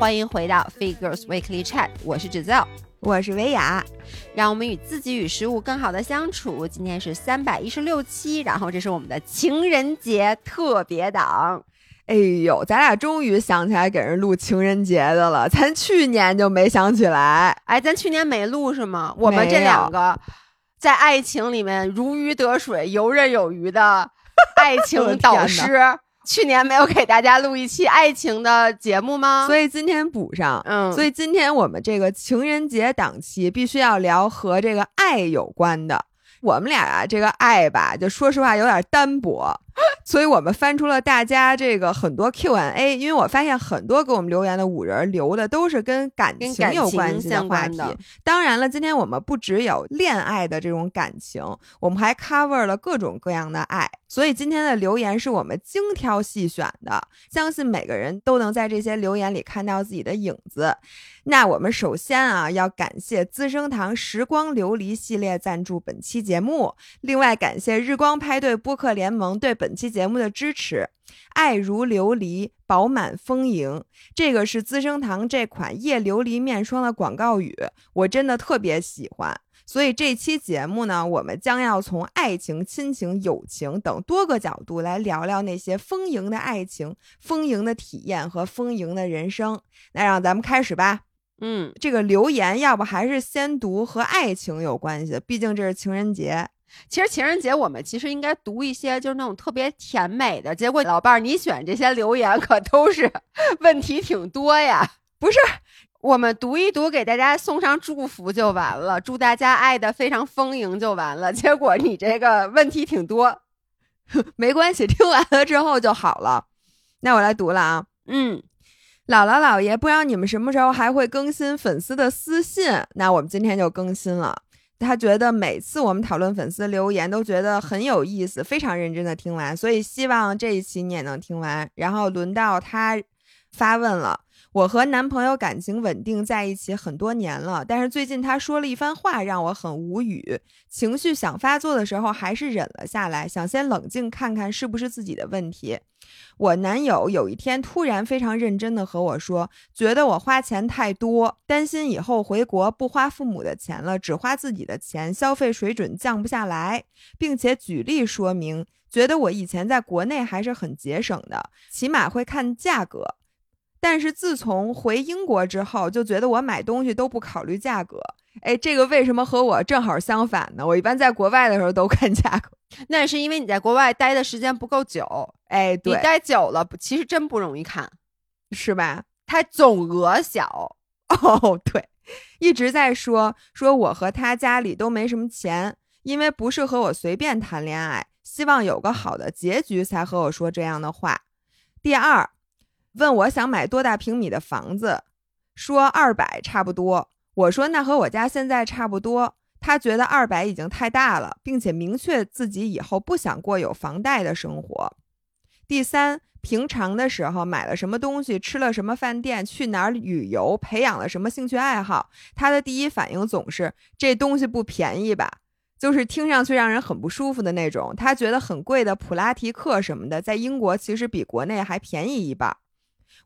欢迎回到 Figures Weekly Chat，我是芷造，我是维雅，让我们与自己与食物更好的相处。今天是三百一十六期，然后这是我们的情人节特别档。哎呦，咱俩终于想起来给人录情人节的了，咱去年就没想起来。哎，咱去年没录是吗？我们这两个在爱情里面如鱼得水、游刃有余的爱情导师，去年没有给大家录一期爱情的节目吗？所以今天补上。嗯，所以今天我们这个情人节档期必须要聊和这个爱有关的。我们俩啊，这个爱吧，就说实话有点单薄，所以我们翻出了大家这个很多 Q&A，因为我发现很多给我们留言的五人留的都是跟感情有关系的话题。当然了，今天我们不只有恋爱的这种感情，我们还 cover 了各种各样的爱。所以今天的留言是我们精挑细选的，相信每个人都能在这些留言里看到自己的影子。那我们首先啊，要感谢资生堂时光琉璃系列赞助本期节目，另外感谢日光派对播客联盟对本期节目的支持。爱如琉璃，饱满丰盈，这个是资生堂这款夜琉璃面霜的广告语，我真的特别喜欢。所以这期节目呢，我们将要从爱情、亲情、友情等多个角度来聊聊那些丰盈的爱情、丰盈的体验和丰盈的人生。那让咱们开始吧。嗯，这个留言要不还是先读和爱情有关系的，毕竟这是情人节。其实情人节我们其实应该读一些就是那种特别甜美的。结果老伴儿，你选这些留言可都是 问题挺多呀。不是。我们读一读，给大家送上祝福就完了，祝大家爱的非常丰盈就完了。结果你这个问题挺多，没关系，听完了之后就好了。那我来读了啊，嗯，姥姥姥爷，不知道你们什么时候还会更新粉丝的私信？那我们今天就更新了。他觉得每次我们讨论粉丝留言都觉得很有意思，非常认真的听完，所以希望这一期你也能听完。然后轮到他发问了。我和男朋友感情稳定在一起很多年了，但是最近他说了一番话让我很无语，情绪想发作的时候还是忍了下来，想先冷静看看是不是自己的问题。我男友有一天突然非常认真的和我说，觉得我花钱太多，担心以后回国不花父母的钱了，只花自己的钱，消费水准降不下来，并且举例说明，觉得我以前在国内还是很节省的，起码会看价格。但是自从回英国之后，就觉得我买东西都不考虑价格。哎，这个为什么和我正好相反呢？我一般在国外的时候都看价格，那是因为你在国外待的时间不够久。哎，你待久了，其实真不容易看，是吧？它总额小 哦，对，一直在说说我和他家里都没什么钱，因为不是和我随便谈恋爱，希望有个好的结局才和我说这样的话。第二。问我想买多大平米的房子，说二百差不多。我说那和我家现在差不多。他觉得二百已经太大了，并且明确自己以后不想过有房贷的生活。第三，平常的时候买了什么东西，吃了什么饭店，去哪儿旅游，培养了什么兴趣爱好，他的第一反应总是这东西不便宜吧，就是听上去让人很不舒服的那种。他觉得很贵的普拉提课什么的，在英国其实比国内还便宜一半。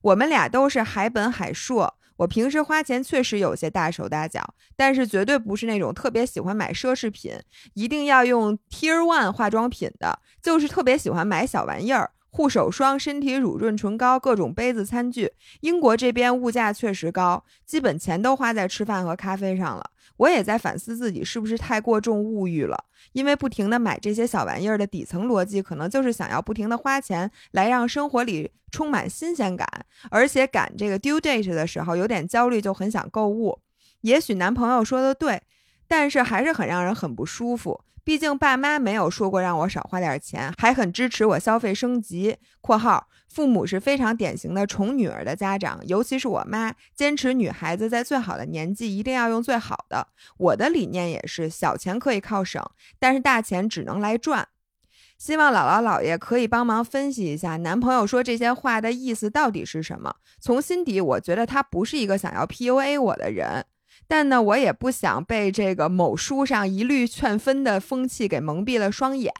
我们俩都是海本海硕，我平时花钱确实有些大手大脚，但是绝对不是那种特别喜欢买奢侈品，一定要用 Tier One 化妆品的，就是特别喜欢买小玩意儿。护手霜、身体乳、润唇膏、各种杯子、餐具。英国这边物价确实高，基本钱都花在吃饭和咖啡上了。我也在反思自己是不是太过重物欲了，因为不停的买这些小玩意儿的底层逻辑，可能就是想要不停的花钱来让生活里充满新鲜感，而且赶这个 due date 的时候有点焦虑，就很想购物。也许男朋友说的对，但是还是很让人很不舒服。毕竟爸妈没有说过让我少花点钱，还很支持我消费升级。（括号父母是非常典型的宠女儿的家长，尤其是我妈，坚持女孩子在最好的年纪一定要用最好的。我的理念也是，小钱可以靠省，但是大钱只能来赚。希望姥姥姥爷可以帮忙分析一下，男朋友说这些话的意思到底是什么？从心底，我觉得他不是一个想要 PUA 我的人。但呢，我也不想被这个某书上一律劝分的风气给蒙蔽了双眼。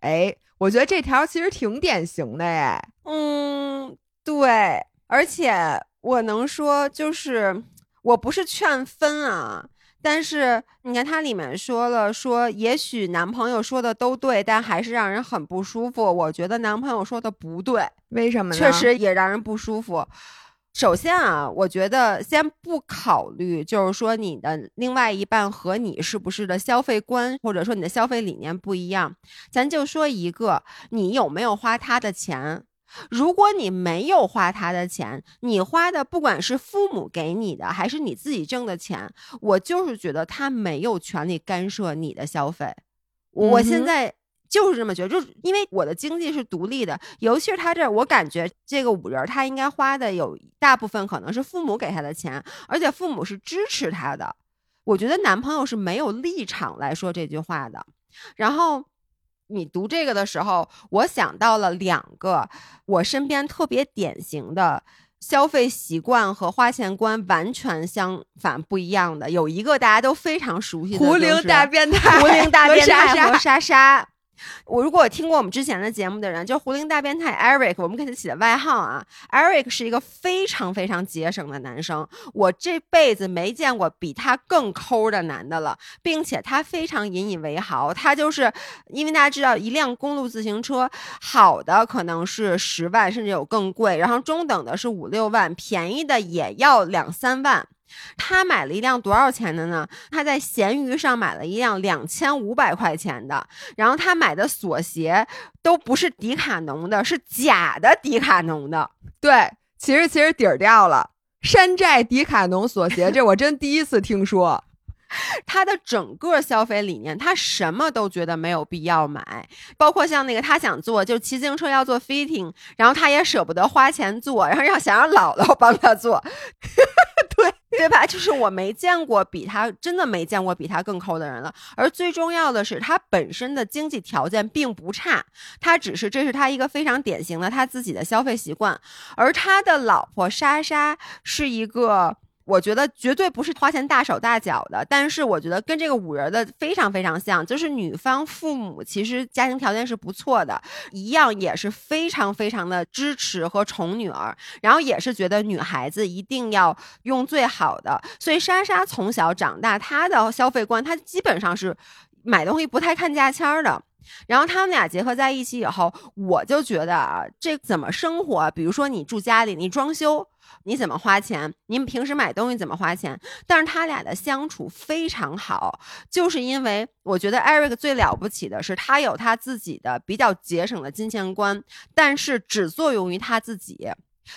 哎，我觉得这条其实挺典型的，哎，嗯，对，而且我能说就是我不是劝分啊，但是你看它里面说了说，也许男朋友说的都对，但还是让人很不舒服。我觉得男朋友说的不对，为什么呢？确实也让人不舒服。首先啊，我觉得先不考虑，就是说你的另外一半和你是不是的消费观，或者说你的消费理念不一样。咱就说一个，你有没有花他的钱？如果你没有花他的钱，你花的不管是父母给你的，还是你自己挣的钱，我就是觉得他没有权利干涉你的消费。我现在。就是这么觉得，就是因为我的经济是独立的，尤其是他这，我感觉这个五人他应该花的有大部分可能是父母给他的钱，而且父母是支持他的。我觉得男朋友是没有立场来说这句话的。然后你读这个的时候，我想到了两个我身边特别典型的消费习惯和花钱观完全相反不一样的，有一个大家都非常熟悉的，胡灵大变态，胡灵大变态和莎莎。我如果听过我们之前的节目的人，就胡灵大变态 Eric，我们给他起的外号啊。Eric 是一个非常非常节省的男生，我这辈子没见过比他更抠的男的了，并且他非常引以为豪。他就是因为大家知道，一辆公路自行车好的可能是十万，甚至有更贵，然后中等的是五六万，便宜的也要两三万。他买了一辆多少钱的呢？他在闲鱼上买了一辆两千五百块钱的，然后他买的锁鞋都不是迪卡侬的，是假的迪卡侬的。对，其实其实底儿掉了，山寨迪卡侬锁鞋，这我真第一次听说。他的整个消费理念，他什么都觉得没有必要买，包括像那个他想做，就骑自行车要做 fitting，然后他也舍不得花钱做，然后要想让姥姥帮他做。对对吧？就是我没见过比他真的没见过比他更抠的人了。而最重要的是，他本身的经济条件并不差，他只是这是他一个非常典型的他自己的消费习惯。而他的老婆莎莎是一个。我觉得绝对不是花钱大手大脚的，但是我觉得跟这个五人的非常非常像，就是女方父母其实家庭条件是不错的，一样也是非常非常的支持和宠女儿，然后也是觉得女孩子一定要用最好的，所以莎莎从小长大，她的消费观，她基本上是买东西不太看价签的。然后他们俩结合在一起以后，我就觉得啊，这怎么生活？比如说你住家里，你装修。你怎么花钱？你们平时买东西怎么花钱？但是他俩的相处非常好，就是因为我觉得 Eric 最了不起的是他有他自己的比较节省的金钱观，但是只作用于他自己。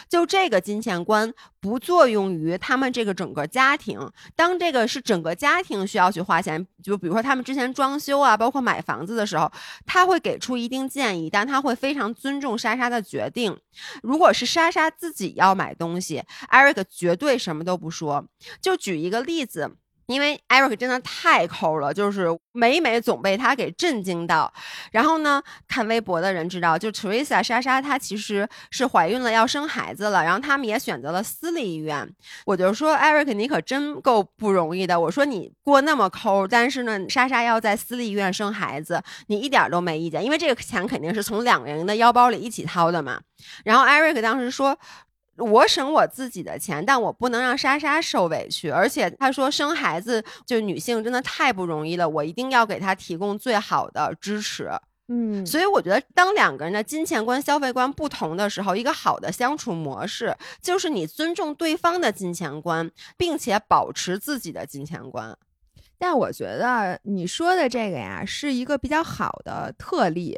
就这个金钱观不作用于他们这个整个家庭。当这个是整个家庭需要去花钱，就比如说他们之前装修啊，包括买房子的时候，他会给出一定建议，但他会非常尊重莎莎的决定。如果是莎莎自己要买东西，Eric 绝对什么都不说。就举一个例子。因为 Eric 真的太抠了，就是每每总被他给震惊到。然后呢，看微博的人知道，就 Teresa 莎莎她其实是怀孕了，要生孩子了。然后他们也选择了私立医院。我就说 Eric 你可真够不容易的。我说你过那么抠，但是呢，莎莎要在私立医院生孩子，你一点都没意见，因为这个钱肯定是从两个人的腰包里一起掏的嘛。然后 Eric 当时说。我省我自己的钱，但我不能让莎莎受委屈。而且她说生孩子就女性真的太不容易了，我一定要给她提供最好的支持。嗯，所以我觉得当两个人的金钱观、消费观不同的时候，一个好的相处模式就是你尊重对方的金钱观，并且保持自己的金钱观。但我觉得你说的这个呀，是一个比较好的特例。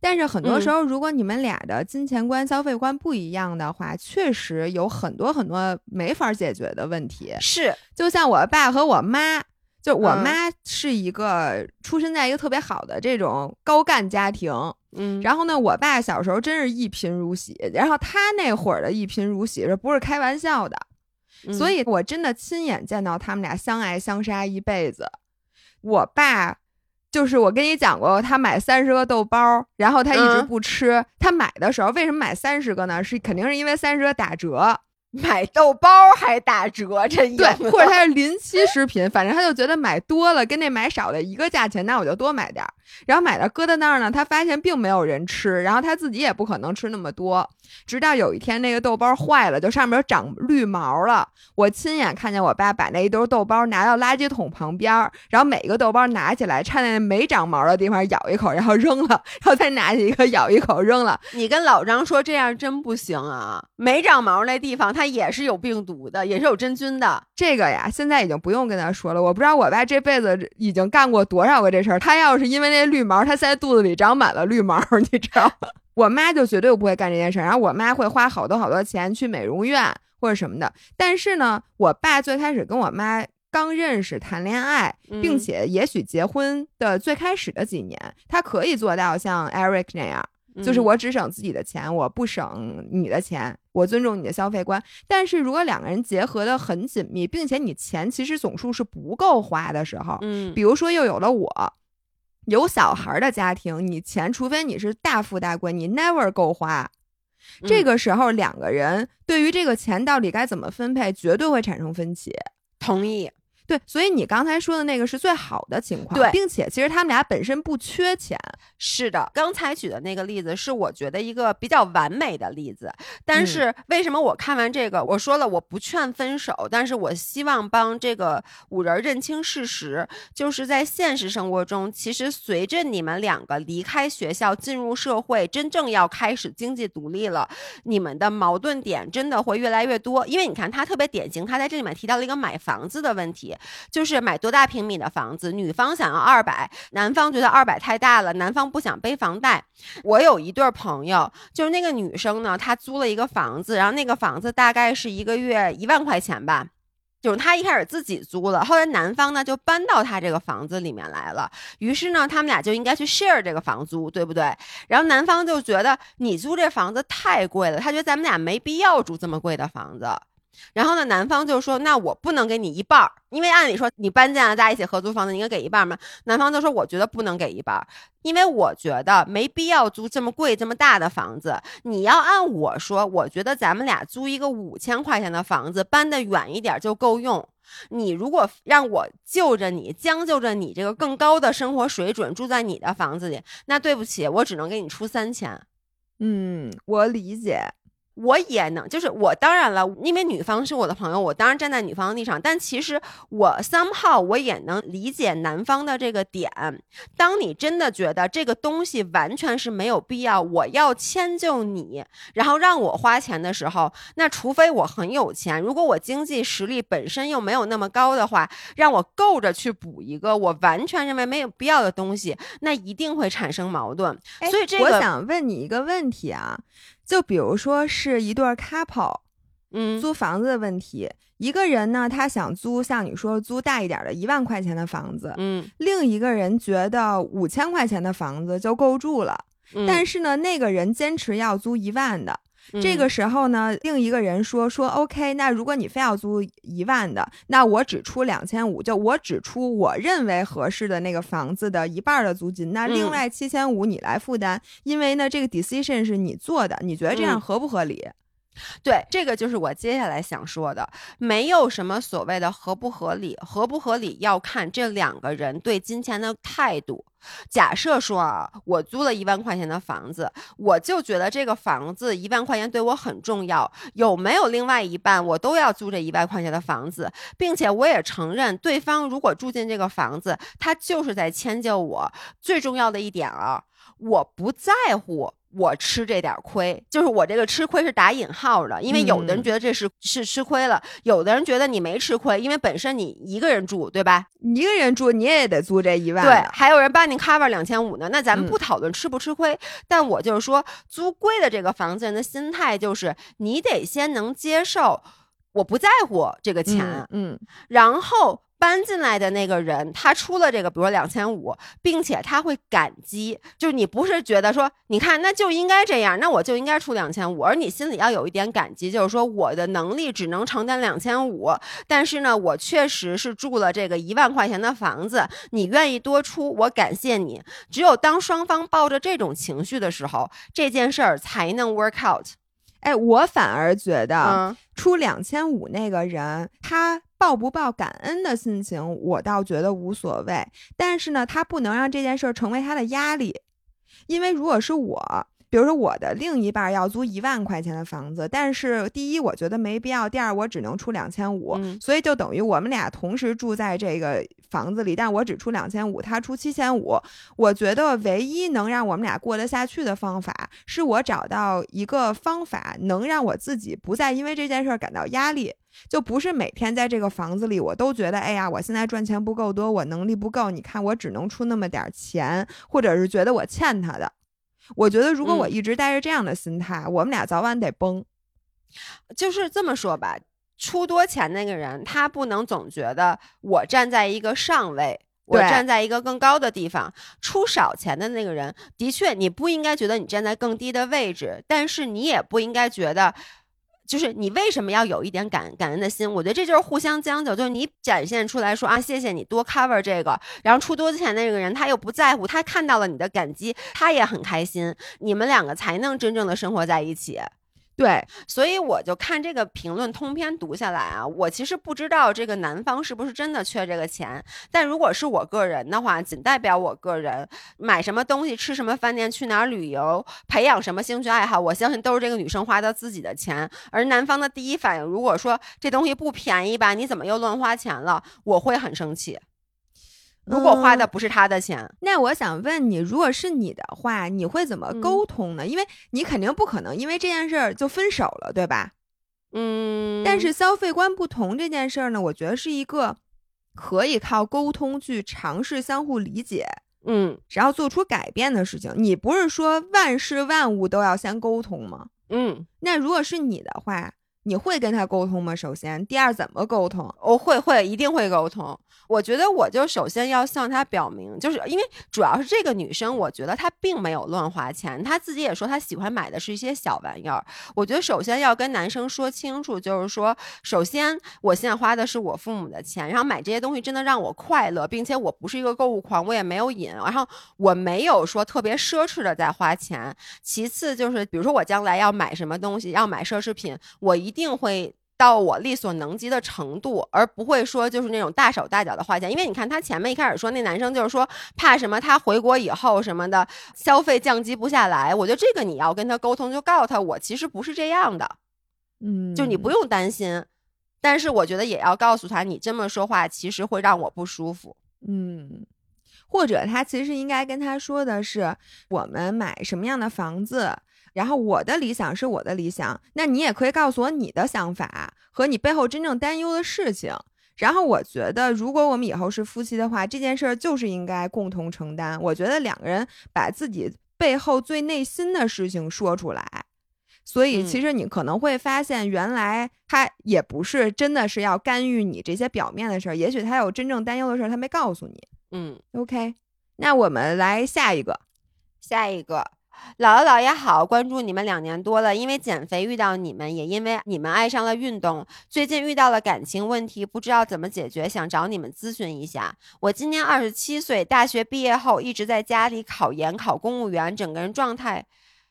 但是很多时候，如果你们俩的金钱观、消费观不一样的话，确实有很多很多没法解决的问题。是，就像我爸和我妈，就我妈是一个出身在一个特别好的这种高干家庭，嗯，然后呢，我爸小时候真是一贫如洗，然后他那会儿的一贫如洗，这不是开玩笑的，所以我真的亲眼见到他们俩相爱相杀一辈子。我爸。就是我跟你讲过，他买三十个豆包，然后他一直不吃。他买的时候为什么买三十个呢？是肯定是因为三十个打折。买豆包还打折，真对，或者 他是临期食品，反正他就觉得买多了跟那买少的一个价钱，那我就多买点儿。然后买的搁在那儿呢，他发现并没有人吃，然后他自己也不可能吃那么多。直到有一天那个豆包坏了，就上面长绿毛了。我亲眼看见我爸把那一兜豆包拿到垃圾桶旁边，然后每个豆包拿起来，趁那没长毛的地方咬一口，然后扔了，然后再拿起一个咬一口扔了。你跟老张说这样真不行啊！没长毛那地方，它也是有病毒的，也是有真菌的。这个呀，现在已经不用跟他说了。我不知道我爸这辈子已经干过多少个这事儿。他要是因为那绿毛，他现在肚子里长满了绿毛，你知道吗？我妈就绝对不会干这件事儿。然后我妈会花好多好多钱去美容院或者什么的。但是呢，我爸最开始跟我妈刚认识、谈恋爱，并且也许结婚的最开始的几年，他可以做到像 Eric 那样。就是我只省自己的钱，我不省你的钱，我尊重你的消费观。但是如果两个人结合的很紧密，并且你钱其实总数是不够花的时候，嗯，比如说又有了我，有小孩的家庭，你钱除非你是大富大贵，你 never 够花。这个时候两个人对于这个钱到底该怎么分配，绝对会产生分歧。同意。对，所以你刚才说的那个是最好的情况，对，并且其实他们俩本身不缺钱。是的，刚才举的那个例子是我觉得一个比较完美的例子。但是为什么我看完这个，我说了我不劝分手，但是我希望帮这个五人认清事实，就是在现实生活中，其实随着你们两个离开学校进入社会，真正要开始经济独立了，你们的矛盾点真的会越来越多。因为你看他特别典型，他在这里面提到了一个买房子的问题。就是买多大平米的房子，女方想要二百，男方觉得二百太大了，男方不想背房贷。我有一对朋友，就是那个女生呢，她租了一个房子，然后那个房子大概是一个月一万块钱吧，就是她一开始自己租了，后来男方呢就搬到她这个房子里面来了，于是呢他们俩就应该去 share 这个房租，对不对？然后男方就觉得你租这房子太贵了，他觉得咱们俩没必要住这么贵的房子。然后呢，男方就说：“那我不能给你一半儿，因为按理说你搬进来，大家一起合租房子，你应该给一半嘛。”男方就说：“我觉得不能给一半，因为我觉得没必要租这么贵、这么大的房子。你要按我说，我觉得咱们俩租一个五千块钱的房子，搬得远一点就够用。你如果让我就着你，将就着你这个更高的生活水准住在你的房子里，那对不起，我只能给你出三千。”嗯，我理解。我也能，就是我当然了，因为女方是我的朋友，我当然站在女方的立场。但其实我 somehow 我也能理解男方的这个点。当你真的觉得这个东西完全是没有必要，我要迁就你，然后让我花钱的时候，那除非我很有钱，如果我经济实力本身又没有那么高的话，让我够着去补一个我完全认为没有必要的东西，那一定会产生矛盾。所以这个我想问你一个问题啊。就比如说是一对 couple，嗯，租房子的问题，一个人呢，他想租像你说租大一点的一万块钱的房子，嗯，另一个人觉得五千块钱的房子就够住了，但是呢，那个人坚持要租一万的。这个时候呢，另一个人说说 OK，那如果你非要租一万的，那我只出两千五，就我只出我认为合适的那个房子的一半的租金，那另外七千五你来负担，因为呢这个 decision 是你做的，你觉得这样合不合理？对，这个就是我接下来想说的，没有什么所谓的合不合理，合不合理要看这两个人对金钱的态度。假设说啊，我租了一万块钱的房子，我就觉得这个房子一万块钱对我很重要，有没有另外一半，我都要租这一万块钱的房子，并且我也承认，对方如果住进这个房子，他就是在迁就我。最重要的一点啊，我不在乎。我吃这点亏，就是我这个吃亏是打引号的，因为有的人觉得这是是吃亏了，有的人觉得你没吃亏，因为本身你一个人住，对吧？一个人住你也得租这一万，对，还有人帮你 cover 两千五呢。那咱们不讨论吃不吃亏，但我就是说，租贵的这个房子人的心态就是你得先能接受，我不在乎这个钱，嗯，然后。搬进来的那个人，他出了这个，比如说两千五，并且他会感激，就是你不是觉得说，你看那就应该这样，那我就应该出两千五，而你心里要有一点感激，就是说我的能力只能承担两千五，但是呢，我确实是住了这个一万块钱的房子，你愿意多出，我感谢你。只有当双方抱着这种情绪的时候，这件事儿才能 work out。哎，我反而觉得嗯出两千五那个人，他抱不抱感恩的心情，我倒觉得无所谓。但是呢，他不能让这件事儿成为他的压力，因为如果是我。比如说，我的另一半要租一万块钱的房子，但是第一，我觉得没必要；第二，我只能出两千五，嗯所以就等于我们俩同时住在这个房子里，但我只出两千五，他出七千五。我觉得唯一能让我们俩过得下去的方法，是我找到一个方法，能让我自己不再因为这件事儿感到压力。就不是每天在这个房子里，我都觉得，哎呀，我现在赚钱不够多，我能力不够，你看我只能出那么点儿钱，或者是觉得我欠他的。我觉得如果我嗯一直带着这样的心态，我们俩早晚得崩。就是这么说吧，出多钱那个人，他不能总觉得我站在一个上位。我站在一个更高的地方，出少钱的那个人，的确你不应该觉得你站在更低的位置，但是你也不应该觉得，就是你为什么要有一点感感恩的心？我觉得这就是互相将就，就是你展现出来说啊，谢谢你多 cover 这个，然后出多钱的那个人他又不在乎，他看到了你的感激，他也很开心，你们两个才能真正的生活在一起。对，所以我就看这个评论通篇读下来啊，我其实不知道这个男方是不是真的缺这个钱，但如果是我个人的话，仅代表我个人买什么东西、吃什么饭店、去哪儿旅游、培养什么兴趣爱好，我相信都是这个女生花的自己的钱。而男方的第一反应，如果说这东西不便宜吧，你怎么又乱花钱了？我会很生气。如果花的不是他的钱，那我想问你，如果是你的话，你会怎么嗯沟通呢？因为你肯定不可能因为这件事儿就分手了，对吧？嗯，但是消费观不同这件事儿呢，我觉得是一个可以靠沟通去尝试相互理解，嗯然后做出改变的事情。你不是说万事万物都要先沟通吗？嗯，那如果是你的话，你会跟他沟通吗？首先，第二，怎么沟通？我会会一定会沟通。我觉得我就首先要向他表明，就是因为主要是这个女生，我觉得她并没有乱花钱，她自己也说她喜欢买的是一些小玩意儿。我觉得首先要跟男生说清楚，就是说，首先我现在花的是我父母的钱，然后买这些东西真的让我快乐，并且我不是一个购物狂，我也没有瘾，然后我没有说特别奢侈的在花钱。其次就是，比如说我将来要买什么东西，要买奢侈品，我一定会。到我力所能及的程度，而不会说就是那种大手大脚的花钱。因为你看他前面一开始说那男生就是说怕什么，他回国以后什么的消费降级不下来。我觉得这个你要跟他沟通，就告诉他我其实不是这样的，嗯就你不用担心。但是我觉得也要告诉他，你这么说话其实会让我不舒服。嗯，或者他其实应该跟他说的是，我们买什么样的房子，然后我的理想是我的理想，那你也可以告诉我你的想法和你背后真正担忧的事情。然后我觉得，如果我们以后是夫妻的话，这件事儿就是应该共同承担。我觉得两个人把自己背后最内心的事情说出来。所以，其嗯实你可能会发现，原来他也不是真的是要干预你这些表面的事儿，也许他有真正担忧的事儿，他没告诉你。嗯，OK，那我们来下一个。下一个。姥姥姥爷好，关注你们两年多了，因为减肥遇到你们，也因为你们爱上了运动。最近遇到了感情问题，不知道怎么解决，想找你们咨询一下。我今年二十七岁，大学毕业后一直在家里考研、考公务员，整个人状态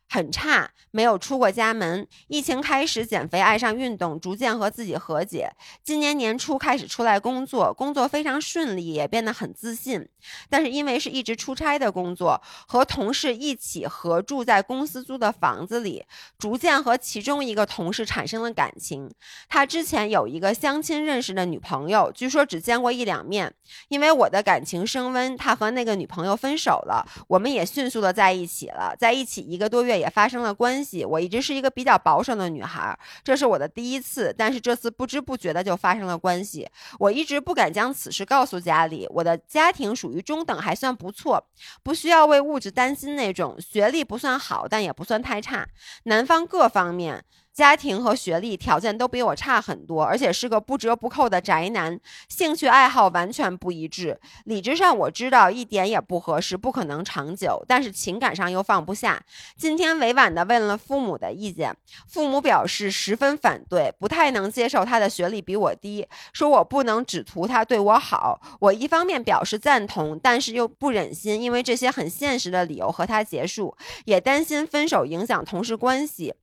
很差，没有出过家门。疫情开始减肥，爱上运动，逐渐和自己和解。今年年初开始出来工作，工作非常顺利，也变得很自信。但是因为是一直出差的工作，和同事一起合住在公司租的房子里，逐渐和其中一个同事产生了感情。他之前有一个相亲认识的女朋友，据说只见过一两面。因为我的感情升温，他和那个女朋友分手了，我们也迅速的在一起了。在一起一个多月也发生了关系。我一直是一个比较保守的女孩，这是我的第一次，但是这次不知不觉的就发生了关系。我一直不敢将此事告诉家里。我的家庭属于中等，还算不错，不需要为物质担心那种，学历不算好，但也不算太差。男方各方面。家庭和学历条件都比我差很多，而且是个不折不扣的宅男，兴趣爱好完全不一致。理智上我知道一点也不合适，不可能长久，但是情感上又放不下。今天委婉地问了父母的意见，父母表示十分反对，不太能接受他的学历比我低，说我不能只图他对我好。我一方面表示赞同，但是又不忍心因为这些很现实的理由和他结束，也担心分手影响同事关系。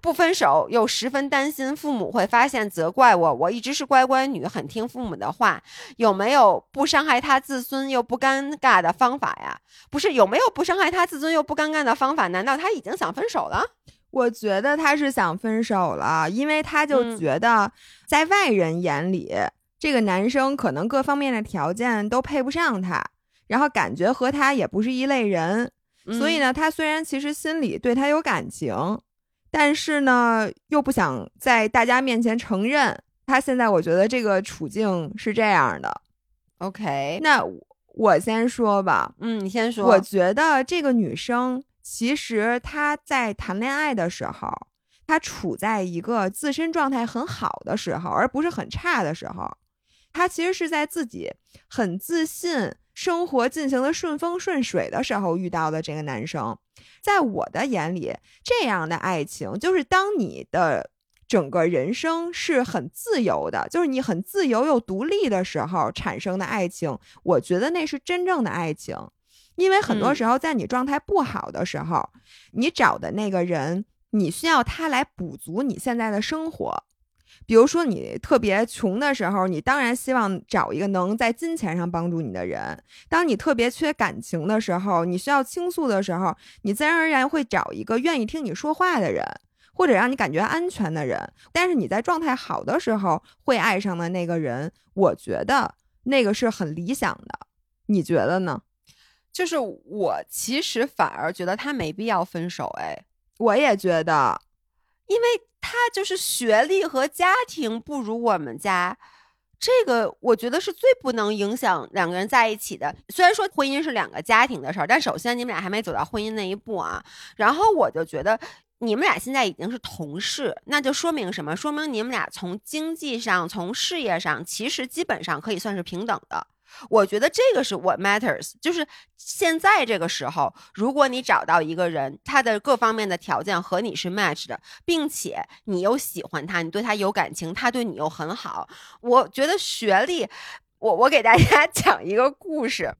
不分手又十分担心父母会发现责怪我，我一直是乖乖女，很听父母的话。有没有不伤害他自尊又不尴尬的方法呀？不是有没有不伤害他自尊又不尴尬的方法？难道他已经想分手了？我觉得他是想分手了，因为他就觉得在外人眼里，这个男生可能各方面的条件都配不上他，然后感觉和他也不是一类人。所以呢，他虽然其实心里对他有感情。但是呢，又不想在大家面前承认他现在，我觉得这个处境是这样的。OK，那我先说吧。嗯，你先说。我觉得这个女生其实她在谈恋爱的时候，她处在一个自身状态很好的时候，而不是很差的时候。她其实是在自己很自信。生活进行的顺风顺水的时候遇到的这个男生，在我的眼里，这样的爱情就是当你的整个人生是很自由的，就是你很自由又独立的时候产生的爱情。我觉得那是真正的爱情，因为很多时候在你状态不好的时候，你找的那个人，你需要他来补足你现在的生活。比如说，你特别穷的时候，你当然希望找一个能在金钱上帮助你的人；当你特别缺感情的时候，你需要倾诉的时候，你自然而然会找一个愿意听你说话的人，或者让你感觉安全的人。但是你在状态好的时候会爱上的那个人，我觉得那个是很理想的。你觉得呢？就是我其实反而觉得他没必要分手。哎，我也觉得，因为。他就是学历和家庭不如我们家，这个我觉得是最不能影响两个人在一起的。虽然说婚姻是两个家庭的事儿，但首先你们俩还没走到婚姻那一步啊。然后我就觉得你们俩现在已经是同事，那就说明什么？说明你们俩从经济上、从事业上，其实基本上可以算是平等的。我觉得这个是 what matters，就是现在这个时候，如果你找到一个人，他的各方面的条件和你是 match 的，并且你又喜欢他，你对他有感情，他对你又很好，我觉得学历，我我给大家 讲一个故事。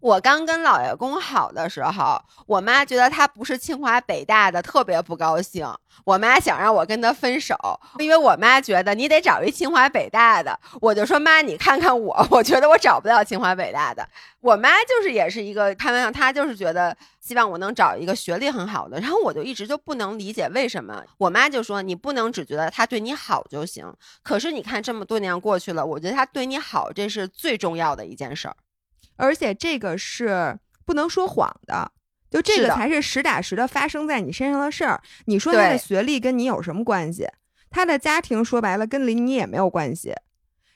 我刚跟老爷公好的时候，我妈觉得他不是清华北大的，特别不高兴。我妈想让我跟他分手，因为我妈觉得你得找一清华北大的。我就说妈，你看看我，我觉得我找不到清华北大的。我妈就是也是一个开玩笑，她就是觉得希望我能找一个学历很好的。然后我就一直就不能理解为什么。我妈就说你不能只觉得他对你好就行。可是你看这么多年过去了，我觉得他对你好，这是最重要的一件事儿。而且这个是不能说谎的，就这个才是实打实的发生在你身上的事儿。你说他的学历跟你有什么关系？他的家庭说白了跟你也没有关系。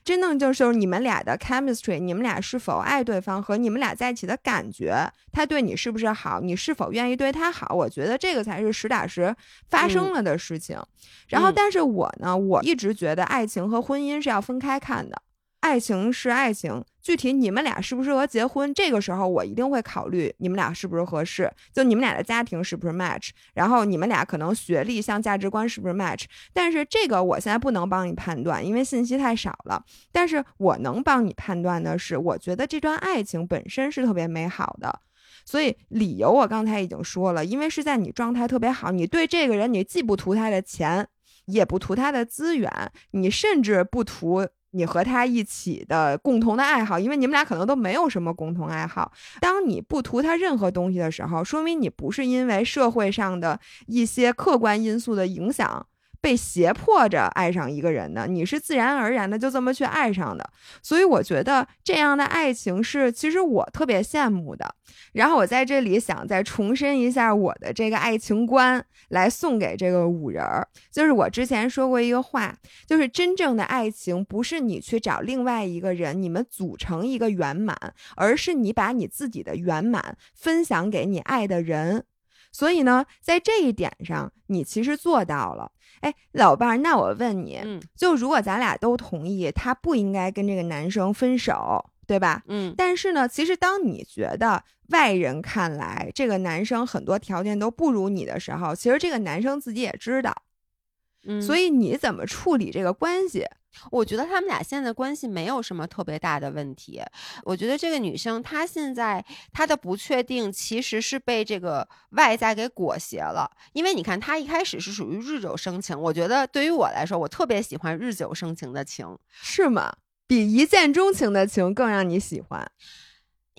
真正就是你们俩的 chemistry，你们俩是否爱对方和你们俩在一起的感觉，他对你是不是好，你是否愿意对他好？我觉得这个才是实打实发生了的事情。然后，但是我呢，我一直觉得爱情和婚姻是要分开看的。爱情是爱情，具体你们俩适不适合结婚，这个时候我一定会考虑你们俩是不是合适，就你们俩的家庭是不是 match，然后你们俩可能学历、像价值观是不是 match。但是这个我现在不能帮你判断，因为信息太少了。但是我能帮你判断的是，我觉得这段爱情本身是特别美好的。所以理由我刚才已经说了，因为是在你状态特别好，你对这个人你既不图他的钱，也不图他的资源，你甚至不图。你和他一起的共同的爱好，因为你们俩可能都没有什么共同爱好。当你不图他任何东西的时候，说明你不是因为社会上的一些客观因素的影响。被胁迫着爱上一个人的，你是自然而然的就这么去爱上的，所以我觉得这样的爱情是其实我特别羡慕的。然后我在这里想再重申一下我的这个爱情观，来送给这个五人儿，就是我之前说过一个话，就是真正的爱情不是你去找另外一个人，你们组成一个圆满，而是你把你自己的圆满分享给你爱的人。所以呢，在这一点上，你其实做到了。哎，老伴儿，那我问你，就如果咱俩都同意他不应该跟这个男生分手，对吧？嗯。但是呢，其实当你觉得外人看来这个男生很多条件都不如你的时候，其实这个男生自己也知道。嗯所以你怎么处理这个关系？我觉得他们俩现在的关系没有什么特别大的问题。我觉得这个女生她现在她的不确定其实是被这个外在给裹挟了，因为你看她一开始是属于日久生情，我觉得对于我来说，我特别喜欢日久生情的情。是吗？比一见钟情的情更让你喜欢？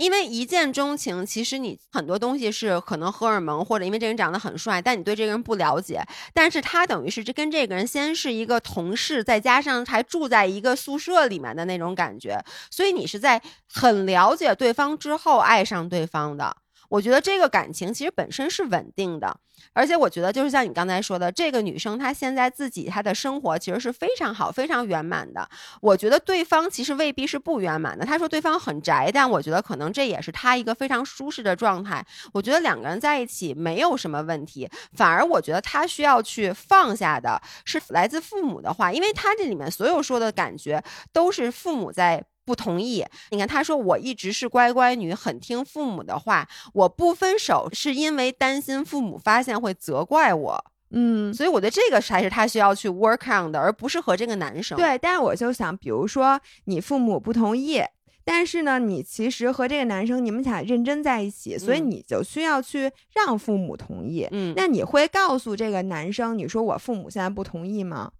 因为一见钟情，其实你很多东西是可能荷尔蒙，或者因为这个人长得很帅，但你对这个人不了解。但是他等于是这跟这个人先是一个同事，再加上还住在一个宿舍里面的那种感觉，所以你是在很了解对方之后爱上对方的。我觉得这个感情其实本身是稳定的，而且我觉得就是像你刚才说的，这个女生她现在自己她的生活其实是非常好、非常圆满的。我觉得对方其实未必是不圆满的。他说对方很宅，但我觉得可能这也是他一个非常舒适的状态。我觉得两个人在一起没有什么问题，反而我觉得他需要去放下的是来自父母的话，因为他这里面所有说的感觉都是父母在。不同意。你看，他说我一直是乖乖女，很听父母的话。我不分手是因为担心父母发现会责怪我，嗯，所以我觉得这个才是他需要去 work on 的，而不是和这个男生。对。但是我就想，比如说你父母不同意，但是呢，你其实和这个男生你们俩认真在一起，所以嗯你就需要去让父母同意。嗯，那你会告诉这个男生，你说我父母现在不同意吗？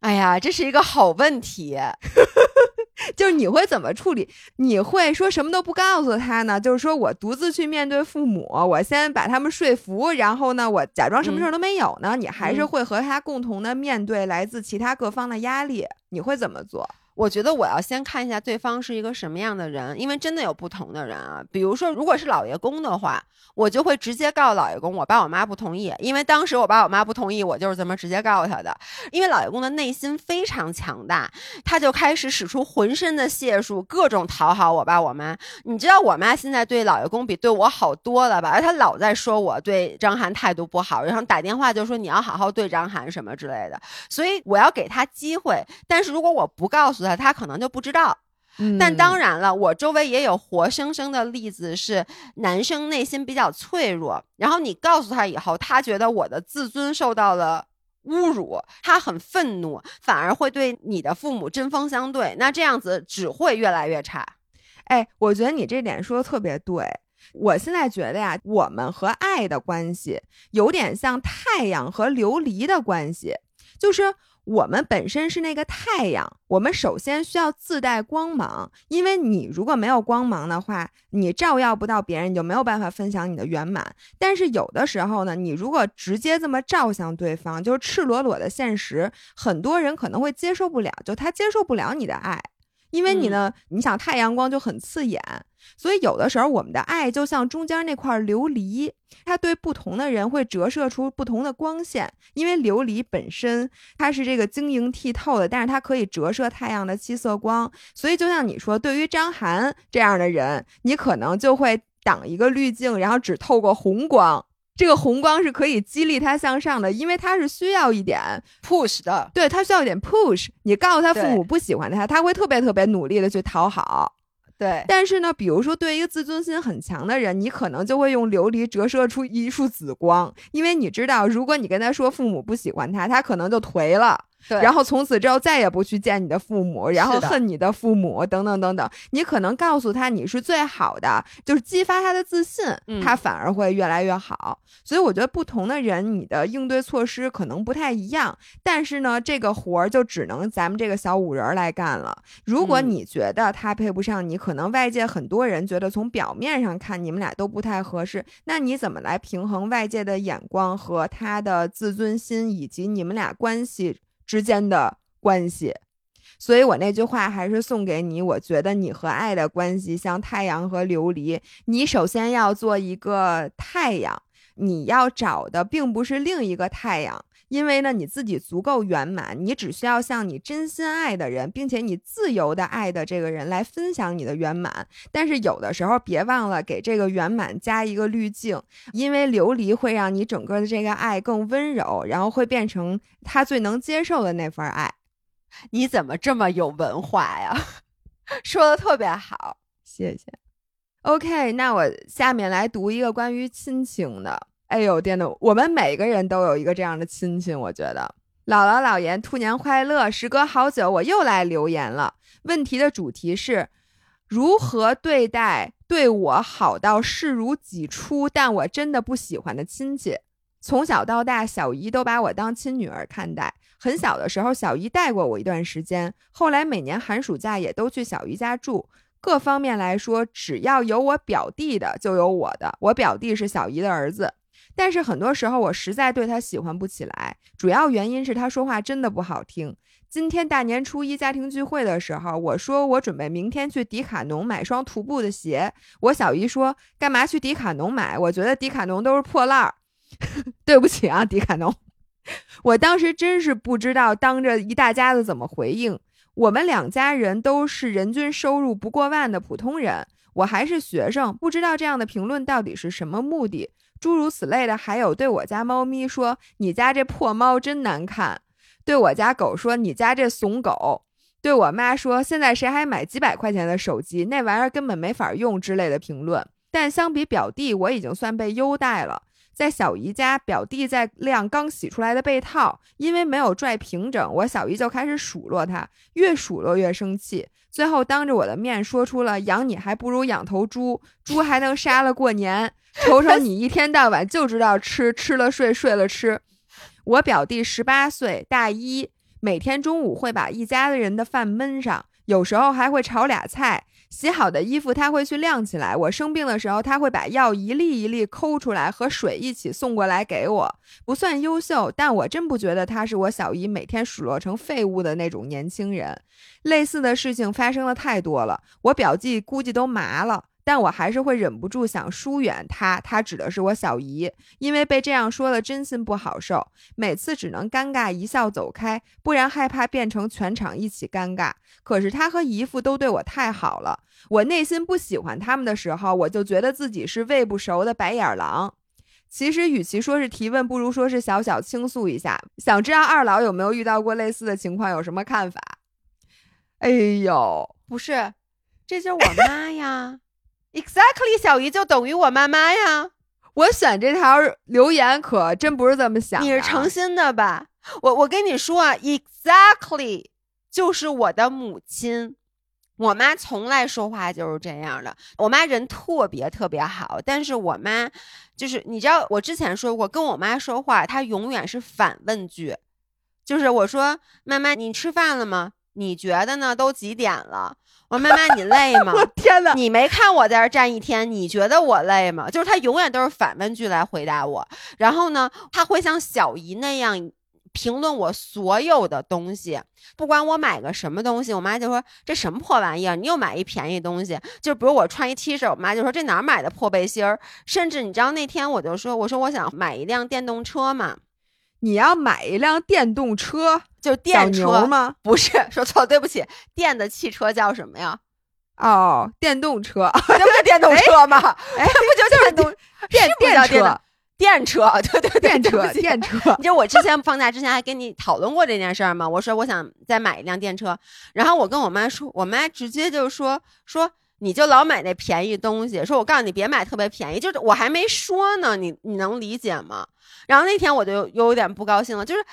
哎呀，这是一个好问题。就是你会怎么处理？你会说什么都不告诉他呢？就是说我独自去面对父母，我先把他们说服，然后呢，我假装什么事儿都没有呢？你还是嗯会和他共同的面对来自其他各方的压力，你会怎么做？我觉得我要先看一下对方是一个什么样的人，因为真的有不同的人啊。比如说，如果是老爷公的话，我就会直接告诉老爷公，我爸我妈不同意。因为当时我爸我妈不同意，我就是这么直接告诉他的。因为老爷公的内心非常强大，他就开始使出浑身的解数，各种讨好我爸我妈。你知道我妈现在对老爷公比对我好多了吧？而他老在说我对张涵态度不好，然后打电话就说你要好好对张涵什么之类的。所以我要给他机会，但是如果我不告诉他，他可能就不知道。但当然，然了，我周围也有活生生的例子，是男生内心比较脆弱，然后你告诉他以后，他觉得我的自尊受到了侮辱，他很愤怒，反而会对你的父母针锋相对，那这样子只会越来越差。哎，我觉得你这点说的特别对。我现在觉得呀，我们和爱的关系有点像太阳和琉璃的关系，就是我们本身是那个太阳，我们首先需要自带光芒，因为你如果没有光芒的话，你照耀不到别人，你就没有办法分享你的圆满。但是有的时候呢，你如果直接这么照向对方，就是赤裸裸的现实，很多人可能会接受不了，就他接受不了你的爱。因为你呢，你想太阳光就很刺眼，所以有的时候我们的爱就像中间那块琉璃，它对不同的人会折射出不同的光线。因为琉璃本身它是这个晶莹剔透的，但是它可以折射太阳的七色光，所以就像你说，对于张涵这样的人，你可能就会挡一个滤镜，然后只透过红光。这个红光是可以激励他向上的，因为他是需要一点 push 的，对他需要一点 push。你告诉他父母不喜欢他，他会特别特别努力的去讨好。对，但是呢，比如说对一个自尊心很强的人，你可能就会用琉璃折射出一束紫光，因为你知道，如果你跟他说父母不喜欢他，他可能就颓了。对然后从此之后再也不去见你的父母，然后恨你的父母等等等等。你可能告诉他你是最好的，就是激发他的自信，嗯他反而会越来越好。所以我觉得不同的人，你的应对措施可能不太一样，但是呢，这个活儿就只能咱们这个小五人儿来干了。如果嗯你觉得他配不上你，可能外界很多人觉得从表面上看你们俩都不太合适，那你怎么来平衡外界的眼光和他的自尊心以及你们俩关系之间的关系？所以我那句话还是送给你，我觉得你和爱的关系像太阳和琉璃，你首先要做一个太阳，你要找的并不是另一个太阳。因为呢，你自己足够圆满，你只需要向你真心爱的人，并且你自由的爱的这个人来分享你的圆满。但是有的时候别忘了给这个圆满加一个滤镜，因为琉璃会让你整个的这个爱更温柔，然后会变成他最能接受的那份爱。你怎么这么有文化呀？说的特别好。谢谢。OK，那我下面来读一个关于亲情的。哎呦天呐，我们每个人都有一个这样的亲戚，我觉得姥姥姥爷，兔年快乐！时隔好久，我又来留言了。问题的主题是如何对待对我好到视如己出，但我真的不喜欢的亲戚。从小到大，小姨都把我当亲女儿看待。很小的时候，小姨带过我一段时间，后来每年寒暑假也都去小姨家住。各方面来说，只要有我表弟的，就有我的。我表弟是小姨的儿子。但是很多时候，我实在对他喜欢不起来，主要原因是他说话真的不好听。今天大年初一家庭聚会的时候，我说我准备明天去迪卡侬买双徒步的鞋。我小姨说：“干嘛去迪卡侬买？我觉得迪卡侬都是破烂儿。”对不起啊，迪卡侬。我当时真是不知道当着一大家子怎么回应。我们两家人都是人均收入不过万的普通人，我还是学生，不知道这样的评论到底是什么目的。诸如此类的，还有对我家猫咪说：“你家这破猫真难看。”对我家狗说：“你家这怂狗。”对我妈说：“现在谁还买几百块钱的手机？那玩意儿根本没法用。”之类的评论。但相比表弟，我已经算被优待了。在小姨家，表弟在晾刚洗出来的被套，因为没有拽平整，我小姨就开始数落他，越数落越生气，最后当着我的面说出了“养你还不如养头猪，猪还能杀了过年。”瞅瞅你一天到晚就知道吃，吃了睡，睡了吃。我表弟十八岁，大一，每天中午会把一家子人的饭焖上，有时候还会炒俩菜。洗好的衣服他会去晾起来。我生病的时候，他会把药一粒一粒抠出来，和水一起送过来给我。不算优秀，但我真不觉得他是我小姨每天数落成废物的那种年轻人。类似的事情发生的太多了，我表弟估计都麻了。但我还是会忍不住想疏远他，他指的是我小姨，因为被这样说了，真心不好受。每次只能尴尬一笑走开，不然害怕变成全场一起尴尬。可是他和姨父都对我太好了，我内心不喜欢他们的时候，我就觉得自己是喂不熟的白眼狼。其实，与其说是提问，不如说是小小倾诉一下。想知道二老有没有遇到过类似的情况，有什么看法？哎呦，不是，这就是我妈呀。Exactly，小姨就等于我妈妈呀。我选这条留言可真不是这么想。你是诚心的吧？我我跟你说啊，Exactly 就是我的母亲。我妈从来说话就是这样的。我妈人特别特别好，但是我妈就是你知道，我之前说过，跟我妈说话，她永远是反问句。就是我说妈妈，你吃饭了吗？你觉得呢？都几点了？我说妈妈，你累吗？我天哪！你没看我在这站一天，你觉得我累吗？就是他永远都是反问句来回答我。然后呢，他会像小姨那样评论我所有的东西，不管我买个什么东西，我妈就说这什么破玩意儿，你又买一便宜东西。就比如我穿一 T 恤，我妈就说这哪儿买的破背心儿。甚至你知道那天我就说，我说我想买一辆电动车嘛。你要买一辆电动车，就电车吗？不是，说错了，对不起。电的汽车叫什么呀？哦，电动车，这不是电动车吗？哎，不就电动电电车？电车，对对电车，电车。你知道我之前放假之前还跟你讨论过这件事儿吗？我说我想再买一辆电车，然后我跟我妈说，我妈直接就说说。你就老买那便宜东西，说我告诉你别买特别便宜，就是我还没说呢，你你能理解吗？然后那天我就有点不高兴了，就是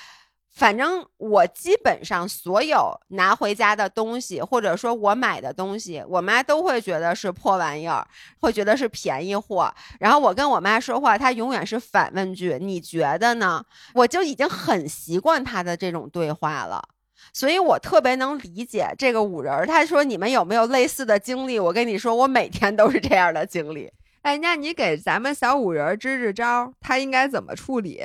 反正我基本上所有拿回家的东西，或者说我买的东西，我妈都会觉得是破玩意儿，会觉得是便宜货。然后我跟我妈说话，她永远是反问句，你觉得呢？我就已经很习惯她的这种对话了。所以我特别能理解这个五人儿。他说：“你们有没有类似的经历？”我跟你说，我每天都是这样的经历。哎，那你给咱们小五人支支招，他应该怎么处理？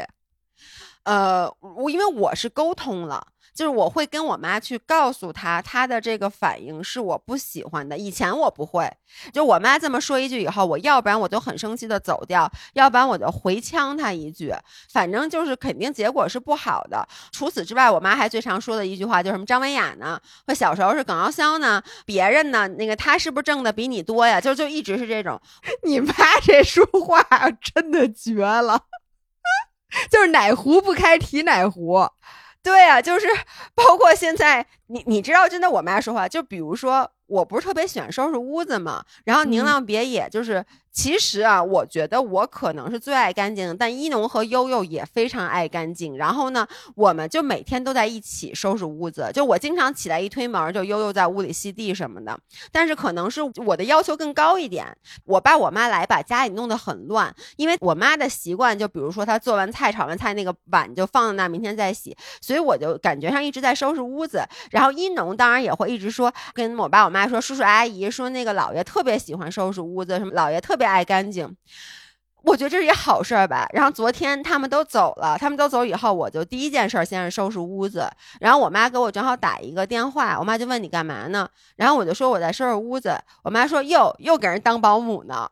呃，我因为我是沟通了。就是我会跟我妈去告诉她，她的这个反应是我不喜欢的。以前我不会，就我妈这么说一句以后，我要不然我就很生气的走掉，要不然我就回呛她一句，反正就是肯定结果是不好的。除此之外，我妈还最常说的一句话就是什么张文雅呢，或小时候是耿傲潇呢，别人呢，那个他是不是挣的比你多呀？就就一直是这种。你妈这说话真的绝了，就是哪壶不开提哪壶。对啊，就是包括现在，你你知道，真的，我妈说话，就比如说，我不是特别喜欢收拾屋子嘛，然后宁浪别野就是其实啊，我觉得我可能是最爱干净的，但一农和悠悠也非常爱干净。然后呢，我们就每天都在一起收拾屋子。就我经常起来一推门，就悠悠在屋里吸地什么的。但是可能是我的要求更高一点，我爸我妈来把家里弄得很乱，因为我妈的习惯，就比如说她做完菜、炒完菜那个碗就放在那，明天再洗。所以我就感觉上一直在收拾屋子。然后一农当然也会一直说，跟我爸我妈说，叔叔阿姨说那个姥爷特别喜欢收拾屋子，什么姥爷特别。爱干净，我觉得这是一好事儿吧。然后昨天他们都走了，他们都走以后，我就第一件事儿先是收拾屋子。然后我妈给我正好打一个电话，我妈就问你干嘛呢？然后我就说我在收拾屋子。我妈说又又给人当保姆呢，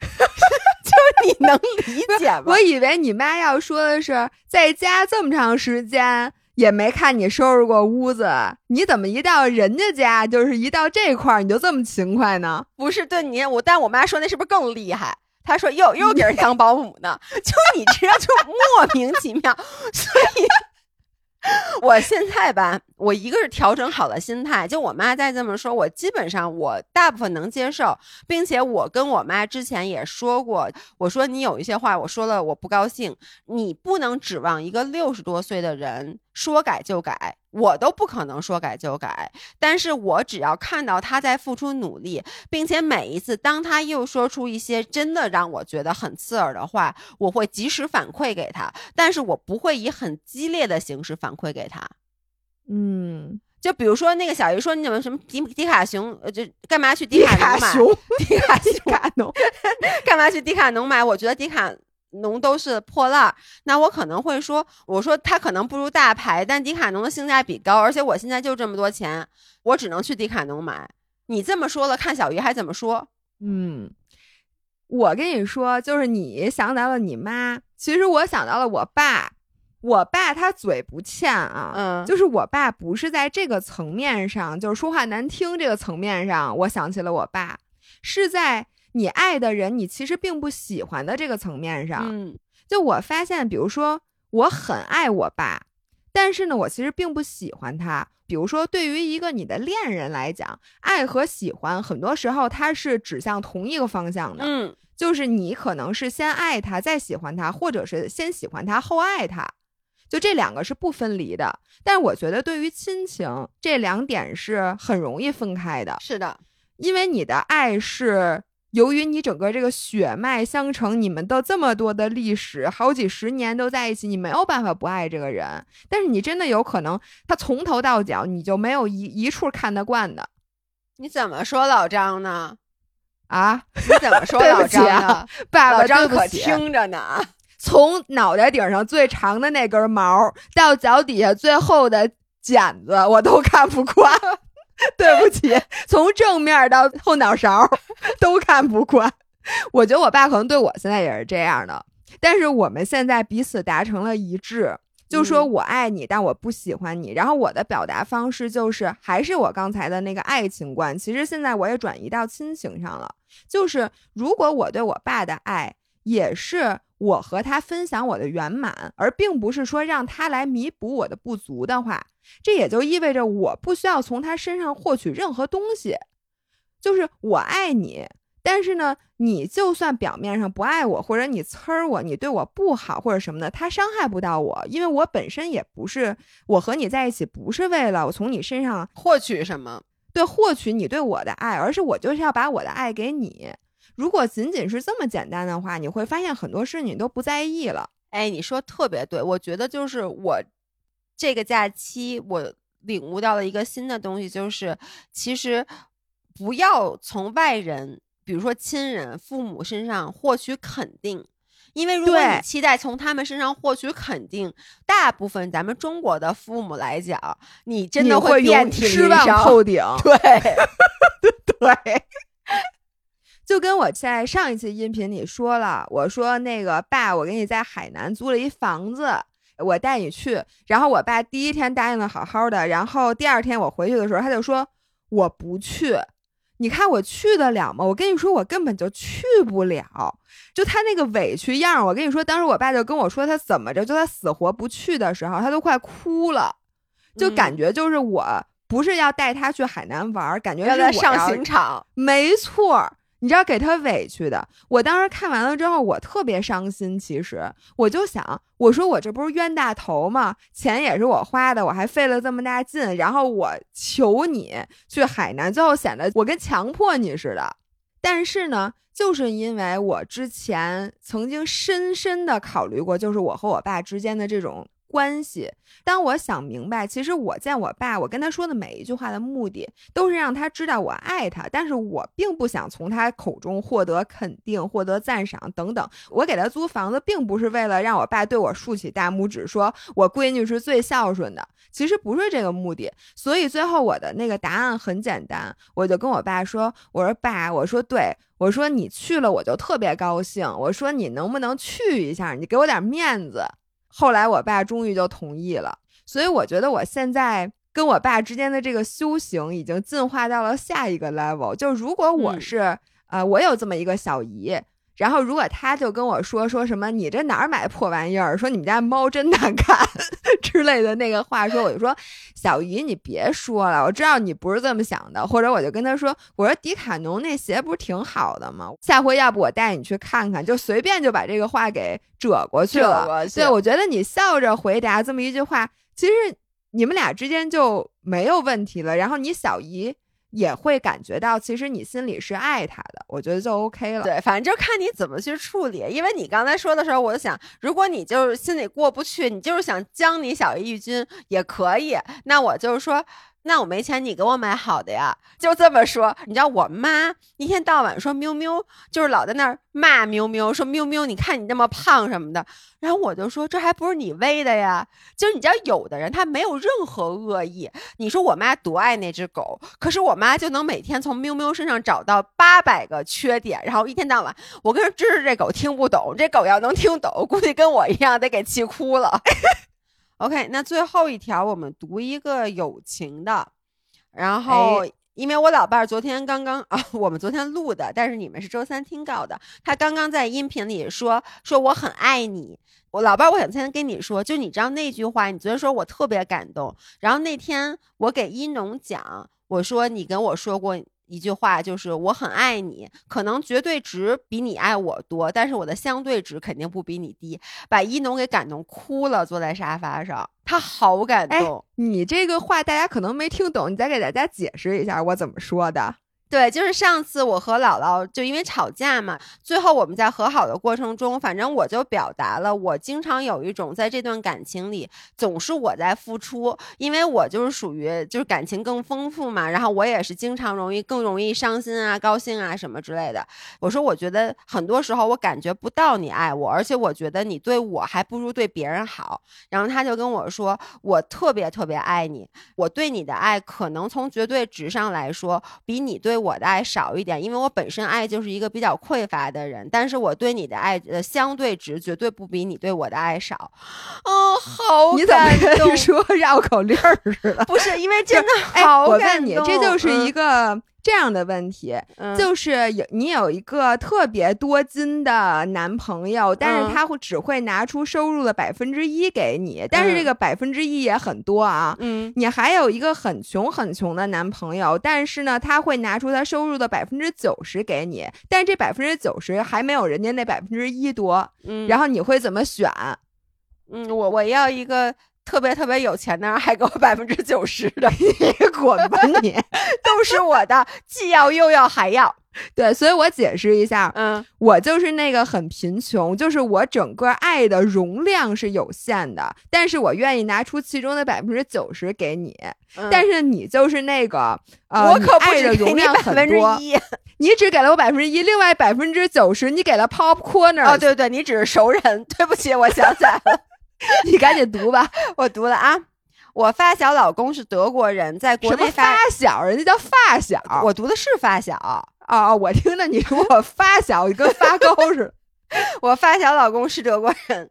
就是你能理解吗？我以为你妈要说的是在家这么长时间也没看你收拾过屋子，你怎么一到人家家就是一到这块儿你就这么勤快呢？不是对你我，但我妈说那是不是更厉害？她说又又给人当保姆呢，就你这样就莫名其妙，所以。我现在吧，我一个是调整好了心态，就我妈再这么说，我基本上我大部分能接受，并且我跟我妈之前也说过，我说你有一些话我说了我不高兴，你不能指望一个六十多岁的人说改就改。我都不可能说改就改，但是我只要看到他在付出努力，并且每一次当他又说出一些真的让我觉得很刺耳的话，我会及时反馈给他，但是我不会以很激烈的形式反馈给他。嗯，就比如说那个小鱼说你怎么什么迪迪卡熊，呃，就干嘛去迪卡侬买？迪卡迪卡侬，干嘛去迪卡侬买？我觉得迪卡。农都是破烂，那我可能会说，我说它可能不如大牌，但迪卡侬的性价比高，而且我现在就这么多钱，我只能去迪卡侬买。你这么说了，看小鱼还怎么说？嗯，我跟你说，就是你想到了你妈，其实我想到了我爸。我爸他嘴不欠啊，嗯，就是我爸不是在这个层面上，就是说话难听这个层面上，我想起了我爸是在。你爱的人，你其实并不喜欢的这个层面上，嗯，就我发现，比如说我很爱我爸，但是呢，我其实并不喜欢他。比如说，对于一个你的恋人来讲，爱和喜欢很多时候它是指向同一个方向的，嗯，就是你可能是先爱他，再喜欢他，或者是先喜欢他后爱他，就这两个是不分离的。但是我觉得，对于亲情，这两点是很容易分开的。是的，因为你的爱是。由于你整个这个血脉相承，你们的这么多的历史，好几十年都在一起，你没有办法不爱这个人。但是你真的有可能，他从头到脚你就没有一一处看得惯的。你怎么说老张呢？啊？你怎么说老张呢？爸爸张可听着呢。从脑袋顶上最长的那根毛到脚底下最后的茧子，我都看不惯。对不起，从正面到后脑勺都看不惯。我觉得我爸可能对我现在也是这样的，但是我们现在彼此达成了一致，就说我爱你，但我不喜欢你。然后我的表达方式就是还是我刚才的那个爱情观。其实现在我也转移到亲情上了，就是如果我对我爸的爱也是。我和他分享我的圆满，而并不是说让他来弥补我的不足的话，这也就意味着我不需要从他身上获取任何东西。就是我爱你，但是呢，你就算表面上不爱我，或者你呲儿我，你对我不好或者什么的，他伤害不到我，因为我本身也不是我和你在一起不是为了我从你身上获取什么，对，获取你对我的爱，而是我就是要把我的爱给你。如果仅仅是这么简单的话，你会发现很多事你都不在意了。哎，你说特别对，我觉得就是我这个假期我领悟到了一个新的东西，就是其实不要从外人，比如说亲人、父母身上获取肯定，因为如果你期待从他们身上获取肯定，大部分咱们中国的父母来讲，你真的会遍体失望透顶。对，对。就跟我在上一期音频里说了，我说那个爸，我给你在海南租了一房子，我带你去。然后我爸第一天答应的好好的，然后第二天我回去的时候，他就说我不去。你看我去得了吗？我跟你说，我根本就去不了。就他那个委屈样，我跟你说，当时我爸就跟我说他怎么着，就他死活不去的时候，他都快哭了，就感觉就是我不是要带他去海南玩，感觉要在上刑场。没错。你知道给他委屈的。我当时看完了之后，我特别伤心。其实我就想，我说我这不是冤大头吗？钱也是我花的，我还费了这么大劲，然后我求你去海南，最后显得我跟强迫你似的。但是呢，就是因为我之前曾经深深的考虑过，就是我和我爸之间的这种。关系，当我想明白，其实我见我爸，我跟他说的每一句话的目的，都是让他知道我爱他，但是我并不想从他口中获得肯定、获得赞赏等等。我给他租房子，并不是为了让我爸对我竖起大拇指，说我闺女是最孝顺的，其实不是这个目的。所以最后我的那个答案很简单，我就跟我爸说：“我说爸，我说对，我说你去了我就特别高兴，我说你能不能去一下，你给我点面子。”后来我爸终于就同意了，所以我觉得我现在跟我爸之间的这个修行已经进化到了下一个 level。就如果我是呃，我有这么一个小姨。然后，如果他就跟我说说什么你这哪儿买破玩意儿，说你们家猫真难看 之类的那个话，说我就说小姨你别说了，我知道你不是这么想的。或者我就跟他说，我说迪卡侬那鞋不是挺好的吗？下回要不我带你去看看，就随便就把这个话给遮过去了。对，我觉得你笑着回答这么一句话，其实你们俩之间就没有问题了。然后你小姨。也会感觉到，其实你心里是爱他的，我觉得就 OK 了。对，反正就看你怎么去处理。因为你刚才说的时候，我就想，如果你就是心里过不去，你就是想将你小姨君也可以。那我就是说。那我没钱，你给我买好的呀，就这么说。你知道我妈一天到晚说喵喵，就是老在那儿骂喵喵，说喵喵，你看你那么胖什么的。然后我就说，这还不是你喂的呀？就是你知道，有的人他没有任何恶意。你说我妈多爱那只狗，可是我妈就能每天从喵喵身上找到八百个缺点，然后一天到晚，我跟人支持这狗听不懂，这狗要能听懂，估计跟我一样得给气哭了。OK，那最后一条我们读一个友情的，然后因为我老伴儿昨天刚刚啊，我们昨天录的，但是你们是周三听到的，他刚刚在音频里说说我很爱你，我老伴儿，我想先跟你说，就你知道那句话，你昨天说我特别感动，然后那天我给一农讲，我说你跟我说过。一句话就是我很爱你，可能绝对值比你爱我多，但是我的相对值肯定不比你低，把一农给感动哭了，坐在沙发上，他好感动。你这个话大家可能没听懂，你再给大家解释一下我怎么说的。对，就是上次我和姥姥就因为吵架嘛，最后我们在和好的过程中，反正我就表达了，我经常有一种在这段感情里总是我在付出，因为我就是属于就是感情更丰富嘛，然后我也是经常容易更容易伤心啊、高兴啊什么之类的。我说我觉得很多时候我感觉不到你爱我，而且我觉得你对我还不如对别人好。然后他就跟我说，我特别特别爱你，我对你的爱可能从绝对值上来说比你对。我的爱少一点，因为我本身爱就是一个比较匮乏的人，但是我对你的爱呃相对值绝对不比你对我的爱少。哦，好感动，说绕口令儿似的，不是因为真的好感动。我问你，这就是一个。这样的问题，就是有你有一个特别多金的男朋友，但是他会只会拿出收入的百分之一给你，但是这个百分之一也很多啊。嗯，你还有一个很穷很穷的男朋友，但是呢，他会拿出他收入的百分之九十给你，但这百分之九十还没有人家那百分之一多。嗯，然后你会怎么选？嗯，我我要一个。特别特别有钱的人还给我百分之九十的，你滚吧你，都是我的，既要又要还要。对，所以我解释一下，嗯，我就是那个很贫穷，就是我整个爱的容量是有限的，但是我愿意拿出其中的百分之九十给你，但是你就是那个，呃，我可爱的容量很多，你只给了我百分之一，另外百分之九十你给了 Popcorner，哦，对对，你只是熟人，对不起，我想起来了。你赶紧读吧，我读了啊。我发小老公是德国人，在国内发小，人家叫发小。我读的是发小啊，我听着你说我发小跟发糕似的。我发小老公是德国人，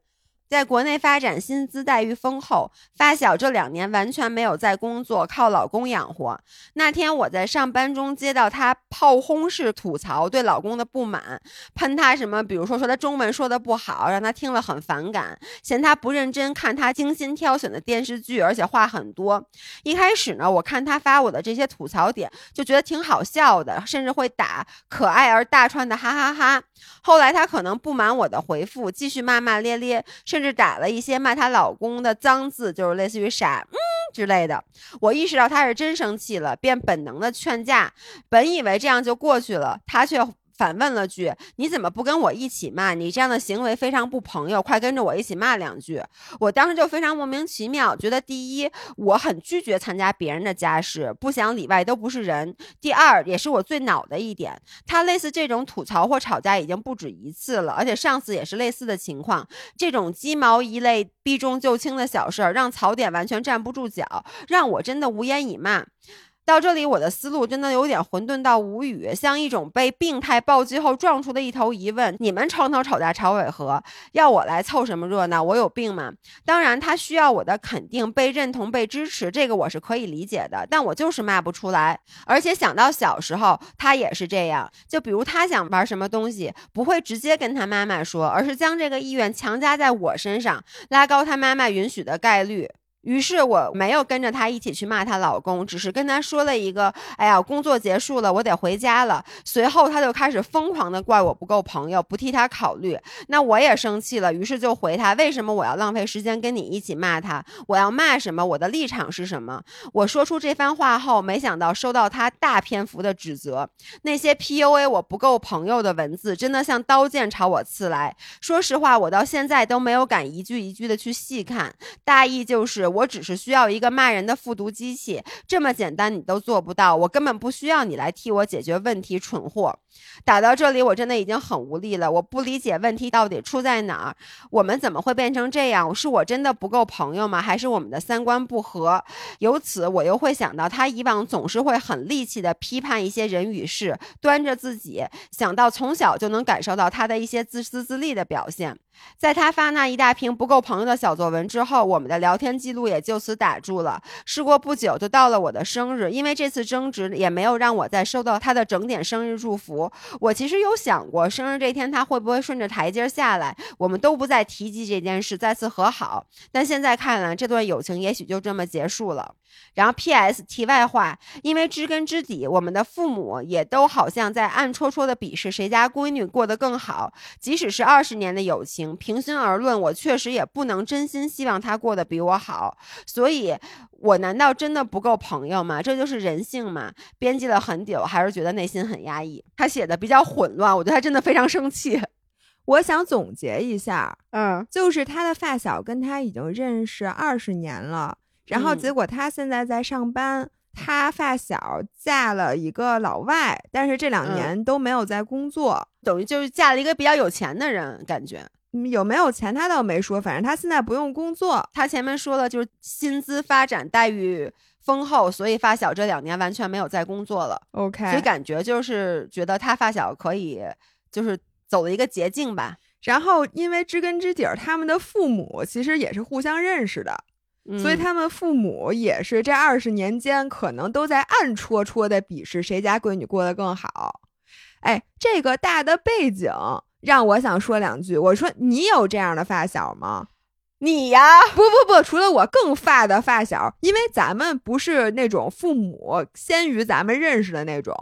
在国内发展，薪资待遇丰厚。发小这两年完全没有在工作，靠老公养活。那天我在上班中接到她炮轰式吐槽，对老公的不满，喷他什么？比如说说他中文说的不好，让他听了很反感，嫌他不认真看他精心挑选的电视剧，而且话很多。一开始呢，我看他发我的这些吐槽点，就觉得挺好笑的，甚至会打可爱而大串的哈哈哈。后来他可能不满我的回复，继续骂骂咧咧，甚。甚至打了一些骂她老公的脏字，就是类似于“傻”嗯之类的。我意识到她是真生气了，便本能的劝架。本以为这样就过去了，她却。反问了句：“你怎么不跟我一起骂？你这样的行为非常不朋友，快跟着我一起骂两句。”我当时就非常莫名其妙，觉得第一，我很拒绝参加别人的家事，不想里外都不是人；第二，也是我最恼的一点，他类似这种吐槽或吵架已经不止一次了，而且上次也是类似的情况。这种鸡毛一类、避重就轻的小事儿，让槽点完全站不住脚，让我真的无言以骂。到这里，我的思路真的有点混沌到无语，像一种被病态暴击后撞出的一头疑问：你们床头吵架吵尾和，要我来凑什么热闹？我有病吗？当然，他需要我的肯定、被认同、被支持，这个我是可以理解的。但我就是骂不出来，而且想到小时候，他也是这样。就比如他想玩什么东西，不会直接跟他妈妈说，而是将这个意愿强加在我身上，拉高他妈妈允许的概率。于是我没有跟着她一起去骂她老公，只是跟她说了一个：“哎呀，工作结束了，我得回家了。”随后她就开始疯狂的怪我不够朋友，不替她考虑。那我也生气了，于是就回她：“为什么我要浪费时间跟你一起骂他？我要骂什么？我的立场是什么？”我说出这番话后，没想到收到她大篇幅的指责，那些 PUA 我不够朋友的文字，真的像刀剑朝我刺来。说实话，我到现在都没有敢一句一句的去细看，大意就是。我只是需要一个骂人的复读机器，这么简单你都做不到，我根本不需要你来替我解决问题，蠢货！打到这里，我真的已经很无力了。我不理解问题到底出在哪儿，我们怎么会变成这样？是我真的不够朋友吗？还是我们的三观不合？由此，我又会想到他以往总是会很戾气的批判一些人与事，端着自己，想到从小就能感受到他的一些自私自利的表现。在他发那一大瓶不够朋友的小作文之后，我们的聊天记录也就此打住了。事过不久，就到了我的生日，因为这次争执也没有让我再收到他的整点生日祝福。我其实有想过，生日这天他会不会顺着台阶下来，我们都不再提及这件事，再次和好。但现在看来，这段友情也许就这么结束了。然后，P.S. 题外话，因为知根知底，我们的父母也都好像在暗戳戳的鄙视谁家闺女过得更好。即使是二十年的友情，平心而论，我确实也不能真心希望她过得比我好。所以，我难道真的不够朋友吗？这就是人性嘛。编辑了很久，还是觉得内心很压抑。他写的比较混乱，我觉得他真的非常生气。我想总结一下，嗯，就是他的发小跟他已经认识二十年了。然后结果他现在在上班，他发小嫁了一个老外，但是这两年都没有在工作，等于就是嫁了一个比较有钱的人，感觉有没有钱他倒没说，反正他现在不用工作。他前面说了就是薪资发展待遇丰厚，所以发小这两年完全没有在工作了。OK，所以感觉就是觉得他发小可以就是走了一个捷径吧。然后因为知根知底儿，他们的父母其实也是互相认识的。所以他们父母也是这二十年间，可能都在暗戳戳的鄙视谁家闺女过得更好。哎，这个大的背景让我想说两句。我说你有这样的发小吗？你呀？不不不，除了我更发的发小，因为咱们不是那种父母先于咱们认识的那种。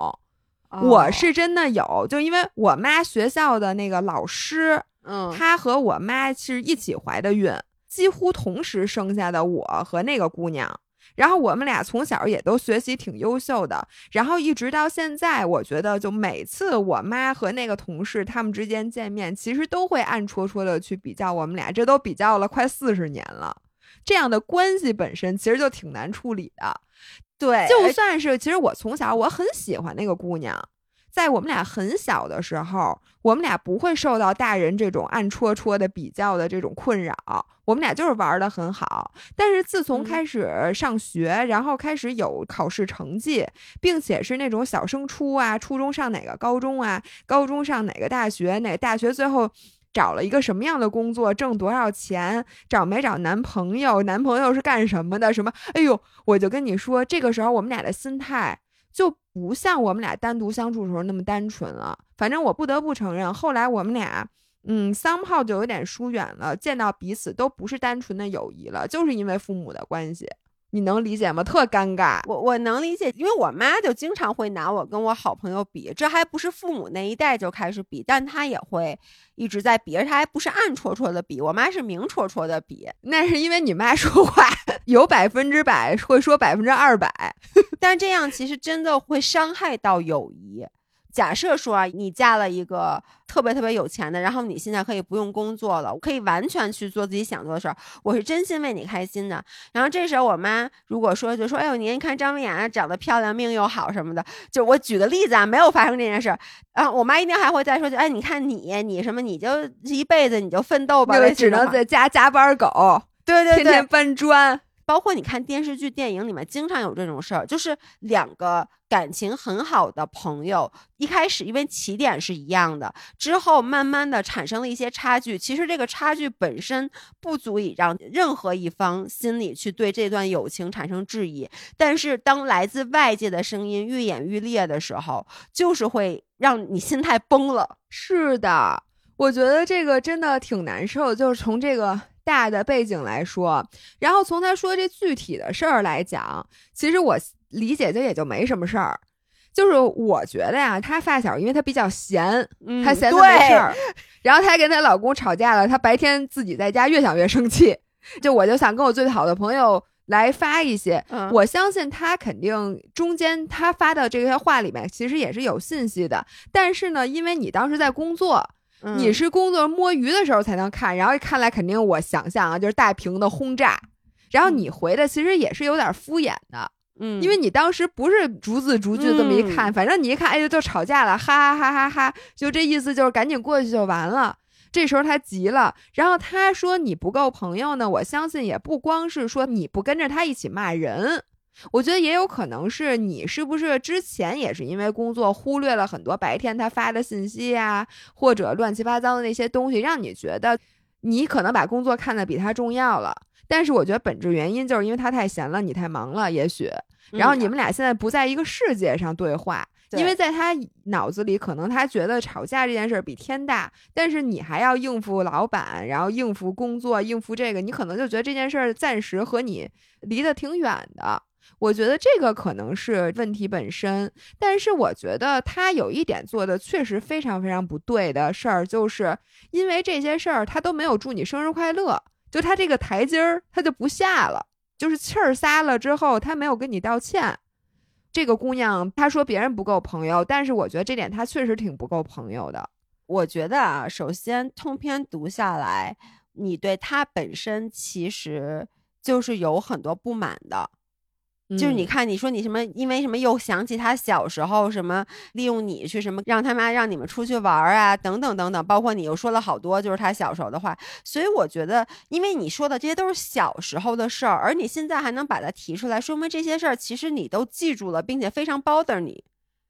我是真的有，就因为我妈学校的那个老师，嗯，她和我妈是一起怀的孕。几乎同时生下的我和那个姑娘，然后我们俩从小也都学习挺优秀的，然后一直到现在，我觉得就每次我妈和那个同事他们之间见面，其实都会暗戳戳的去比较我们俩，这都比较了快四十年了，这样的关系本身其实就挺难处理的。对，就算是其实我从小我很喜欢那个姑娘。在我们俩很小的时候，我们俩不会受到大人这种暗戳戳的比较的这种困扰，我们俩就是玩的很好。但是自从开始上学，然后开始有考试成绩，并且是那种小升初啊，初中上哪个高中啊，高中上哪个大学，哪个大学最后。找了一个什么样的工作，挣多少钱，找没找男朋友，男朋友是干什么的，什么？哎呦，我就跟你说，这个时候我们俩的心态就不像我们俩单独相处的时候那么单纯了。反正我不得不承认，后来我们俩，嗯，三炮就有点疏远了，见到彼此都不是单纯的友谊了，就是因为父母的关系。你能理解吗？特尴尬。我我能理解，因为我妈就经常会拿我跟我好朋友比，这还不是父母那一代就开始比，但她也会一直在比，而她还不是暗戳戳的比，我妈是明戳戳的比。那是因为你妈说话 有百分之百会说百分之二百，但这样其实真的会伤害到友谊。假设说啊，你嫁了一个特别特别有钱的，然后你现在可以不用工作了，我可以完全去做自己想做的事儿，我是真心为你开心的。然后这时候我妈如果说就说，哎呦，您看张文雅长得漂亮，命又好什么的，就我举个例子啊，没有发生这件事儿啊，我妈一定还会再说，就哎，你看你你什么，你就一辈子你就奋斗吧，只能在家加班狗，对对对，天天搬砖。包括你看电视剧、电影里面，经常有这种事儿，就是两个感情很好的朋友，一开始因为起点是一样的，之后慢慢的产生了一些差距。其实这个差距本身不足以让任何一方心里去对这段友情产生质疑，但是当来自外界的声音愈演愈烈的时候，就是会让你心态崩了。是的，我觉得这个真的挺难受，就是从这个。大的背景来说，然后从他说这具体的事儿来讲，其实我理解就也就没什么事儿。就是我觉得呀，她发小因为她比较闲，她闲的没事儿，然后她跟她老公吵架了，她白天自己在家越想越生气。就我就想跟我最好的朋友来发一些，我相信她肯定中间她发的这些话里面其实也是有信息的，但是呢，因为你当时在工作。你是工作摸鱼的时候才能看，然后看来肯定我想象啊，就是大屏的轰炸，然后你回的其实也是有点敷衍的，嗯，因为你当时不是逐字逐句这么一看，反正你一看，哎呦，就吵架了，哈哈哈哈哈，就这意思，就是赶紧过去就完了。这时候他急了，然后他说你不够朋友呢，我相信也不光是说你不跟着他一起骂人。我觉得也有可能是你是不是之前也是因为工作忽略了很多白天他发的信息呀，或者乱七八糟的那些东西，让你觉得你可能把工作看得比他重要了。但是我觉得本质原因就是因为他太闲了，你太忙了，也许。然后你们俩现在不在一个世界上对话，因为在他脑子里可能他觉得吵架这件事儿比天大，但是你还要应付老板，然后应付工作，应付这个，你可能就觉得这件事儿暂时和你离得挺远的。我觉得这个可能是问题本身，但是我觉得他有一点做的确实非常非常不对的事儿，就是因为这些事儿他都没有祝你生日快乐，就他这个台阶儿他就不下了，就是气儿撒了之后他没有跟你道歉。这个姑娘她说别人不够朋友，但是我觉得这点她确实挺不够朋友的。我觉得啊，首先通篇读下来，你对她本身其实就是有很多不满的。就是你看，你说你什么，因为什么又想起他小时候什么利用你去什么让他妈让你们出去玩啊，等等等等，包括你又说了好多就是他小时候的话，所以我觉得，因为你说的这些都是小时候的事儿，而你现在还能把它提出来，说明这些事儿其实你都记住了，并且非常 bother 你。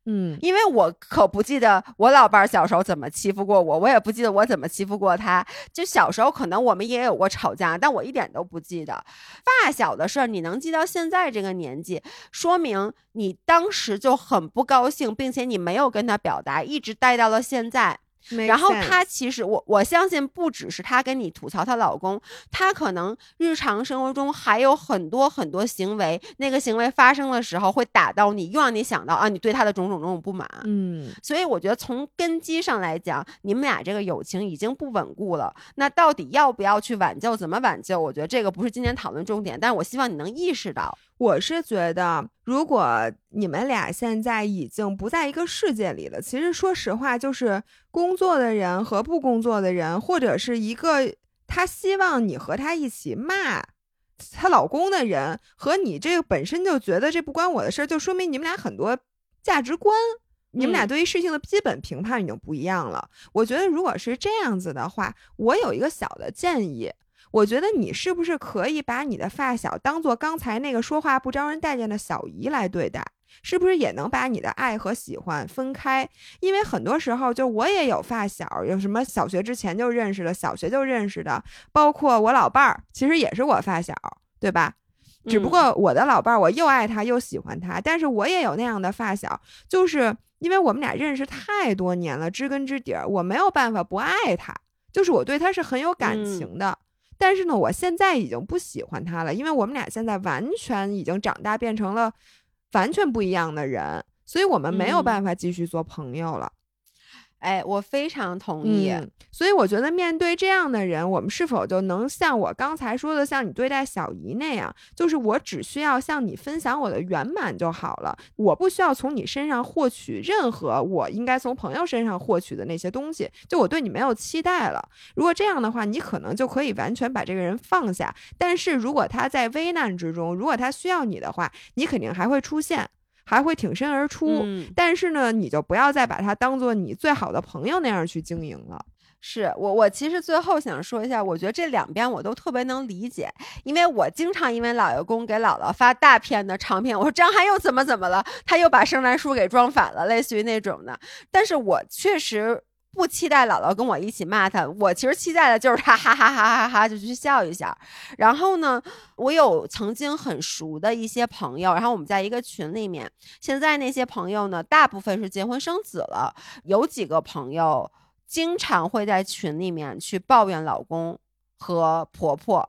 嗯，因为我可不记得我老伴儿小时候怎么欺负过我，我也不记得我怎么欺负过他。就小时候可能我们也有过吵架，但我一点都不记得。发小的事儿你能记到现在这个年纪，说明你当时就很不高兴，并且你没有跟他表达，一直带到了现在。然后她其实我我相信不只是她跟你吐槽她老公，她可能日常生活中还有很多很多行为，那个行为发生的时候会打到你，又让你想到啊，你对她的种种种种不满。嗯，所以我觉得从根基上来讲，你们俩这个友情已经不稳固了。那到底要不要去挽救？怎么挽救？我觉得这个不是今天讨论重点，但是我希望你能意识到。我是觉得，如果你们俩现在已经不在一个世界里了，其实说实话，就是工作的人和不工作的人，或者是一个他希望你和他一起骂她老公的人，和你这个本身就觉得这不关我的事儿，就说明你们俩很多价值观，你们俩对于事情的基本评判已经不一样了。我觉得，如果是这样子的话，我有一个小的建议。我觉得你是不是可以把你的发小当做刚才那个说话不招人待见的小姨来对待？是不是也能把你的爱和喜欢分开？因为很多时候，就我也有发小，有什么小学之前就认识的，小学就认识的，包括我老伴儿，其实也是我发小，对吧？只不过我的老伴儿，我又爱他又喜欢他，但是我也有那样的发小，就是因为我们俩认识太多年了，知根知底儿，我没有办法不爱他，就是我对他是很有感情的。但是呢，我现在已经不喜欢他了，因为我们俩现在完全已经长大，变成了完全不一样的人，所以我们没有办法继续做朋友了。哎，我非常同意。所以我觉得，面对这样的人，我们是否就能像我刚才说的，像你对待小姨那样，就是我只需要向你分享我的圆满就好了，我不需要从你身上获取任何我应该从朋友身上获取的那些东西，就我对你没有期待了。如果这样的话，你可能就可以完全把这个人放下。但是如果他在危难之中，如果他需要你的话，你肯定还会出现。还会挺身而出，但是呢，你就不要再把它当做你最好的朋友那样去经营了。是我，我其实最后想说一下，我觉得这两边我都特别能理解，因为我经常因为老爷公给姥姥发大片的长片，我说张翰又怎么怎么了，他又把圣诞树给装反了，类似于那种的。但是我确实。不期待姥姥跟我一起骂他，我其实期待的就是他哈哈哈哈哈就去笑一下。然后呢，我有曾经很熟的一些朋友，然后我们在一个群里面。现在那些朋友呢，大部分是结婚生子了，有几个朋友经常会在群里面去抱怨老公和婆婆。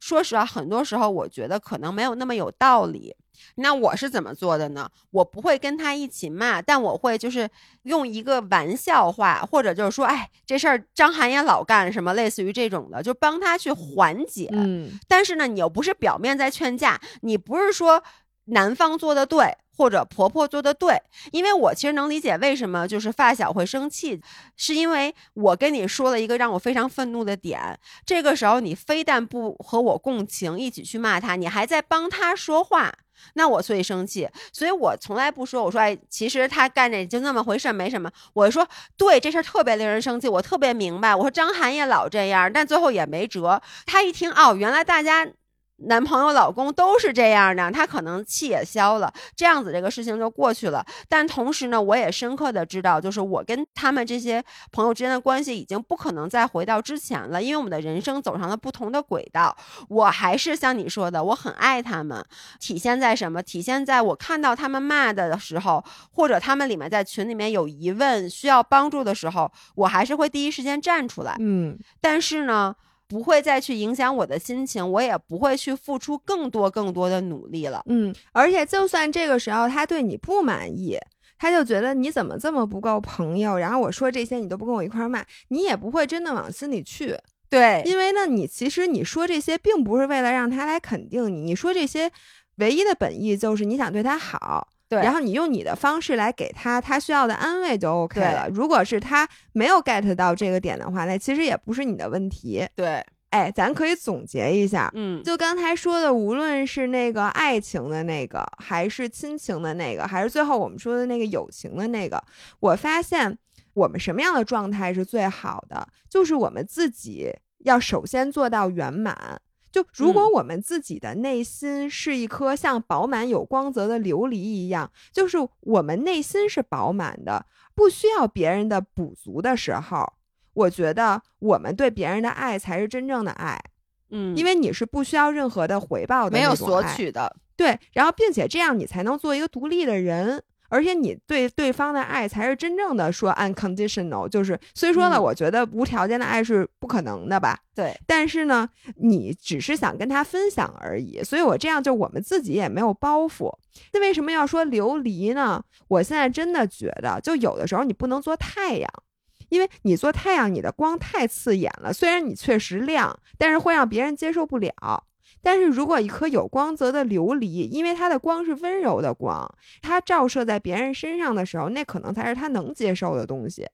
说实话，很多时候我觉得可能没有那么有道理。那我是怎么做的呢？我不会跟他一起骂，但我会就是用一个玩笑话，或者就是说，哎，这事儿张涵也老干什么，类似于这种的，就帮他去缓解。嗯，但是呢，你又不是表面在劝架，你不是说男方做的对。或者婆婆做的对，因为我其实能理解为什么就是发小会生气，是因为我跟你说了一个让我非常愤怒的点，这个时候你非但不和我共情，一起去骂他，你还在帮他说话，那我所以生气，所以我从来不说，我说哎，其实他干这就那么回事，没什么。我说对，这事特别令人生气，我特别明白。我说张涵也老这样，但最后也没辙。他一听哦，原来大家。男朋友、老公都是这样的，他可能气也消了，这样子这个事情就过去了。但同时呢，我也深刻的知道，就是我跟他们这些朋友之间的关系已经不可能再回到之前了，因为我们的人生走上了不同的轨道。我还是像你说的，我很爱他们，体现在什么？体现在我看到他们骂的时候，或者他们里面在群里面有疑问需要帮助的时候，我还是会第一时间站出来。嗯，但是呢。不会再去影响我的心情，我也不会去付出更多更多的努力了。嗯，而且就算这个时候他对你不满意，他就觉得你怎么这么不够朋友，然后我说这些你都不跟我一块儿骂，你也不会真的往心里去。对，因为呢，你其实你说这些并不是为了让他来肯定你，你说这些唯一的本意就是你想对他好。对，然后你用你的方式来给他他需要的安慰就 OK 了。如果是他没有 get 到这个点的话，那其实也不是你的问题。对，哎，咱可以总结一下，嗯，就刚才说的，无论是那个爱情的那个，还是亲情的那个，还是最后我们说的那个友情的那个，我发现我们什么样的状态是最好的，就是我们自己要首先做到圆满。就如果我们自己的内心是一颗像饱满有光泽的琉璃一样，就是我们内心是饱满的，不需要别人的补足的时候，我觉得我们对别人的爱才是真正的爱。嗯，因为你是不需要任何的回报的，没有索取的，对。然后，并且这样你才能做一个独立的人。而且你对对方的爱才是真正的说 unconditional，就是虽说呢，我觉得无条件的爱是不可能的吧？对。但是呢，你只是想跟他分享而已，所以我这样就我们自己也没有包袱。那为什么要说琉璃呢？我现在真的觉得，就有的时候你不能做太阳，因为你做太阳，你的光太刺眼了。虽然你确实亮，但是会让别人接受不了。但是如果一颗有光泽的琉璃，因为它的光是温柔的光，它照射在别人身上的时候，那可能才是他能接受的东西。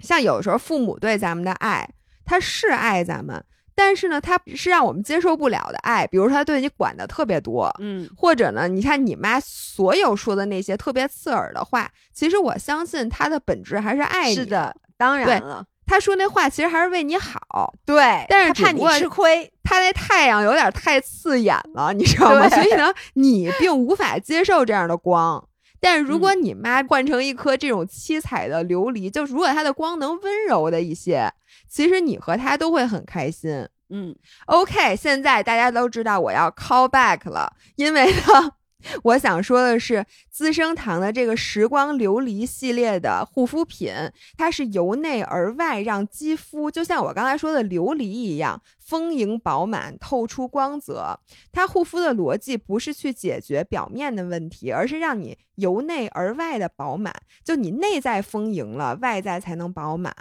像有时候父母对咱们的爱，他是爱咱们，但是呢，他是让我们接受不了的爱。比如他对你管的特别多，嗯，或者呢，你看你妈所有说的那些特别刺耳的话，其实我相信他的本质还是爱你。是的，当然了。他说那话其实还是为你好，对，但是怕你吃亏。他那太阳有点太刺眼了，你知道吗？所以呢，你并无法接受这样的光。但是如果你妈换成一颗这种七彩的琉璃，就如果它的光能温柔的一些，其实你和她都会很开心。嗯，OK，现在大家都知道我要 call back 了，因为呢。我想说的是，资生堂的这个时光琉璃系列的护肤品，它是由内而外让肌肤就像我刚才说的琉璃一样。丰盈饱满，透出光泽。它护肤的逻辑不是去解决表面的问题，而是让你由内而外的饱满。就你内在丰盈了，外在才能饱满。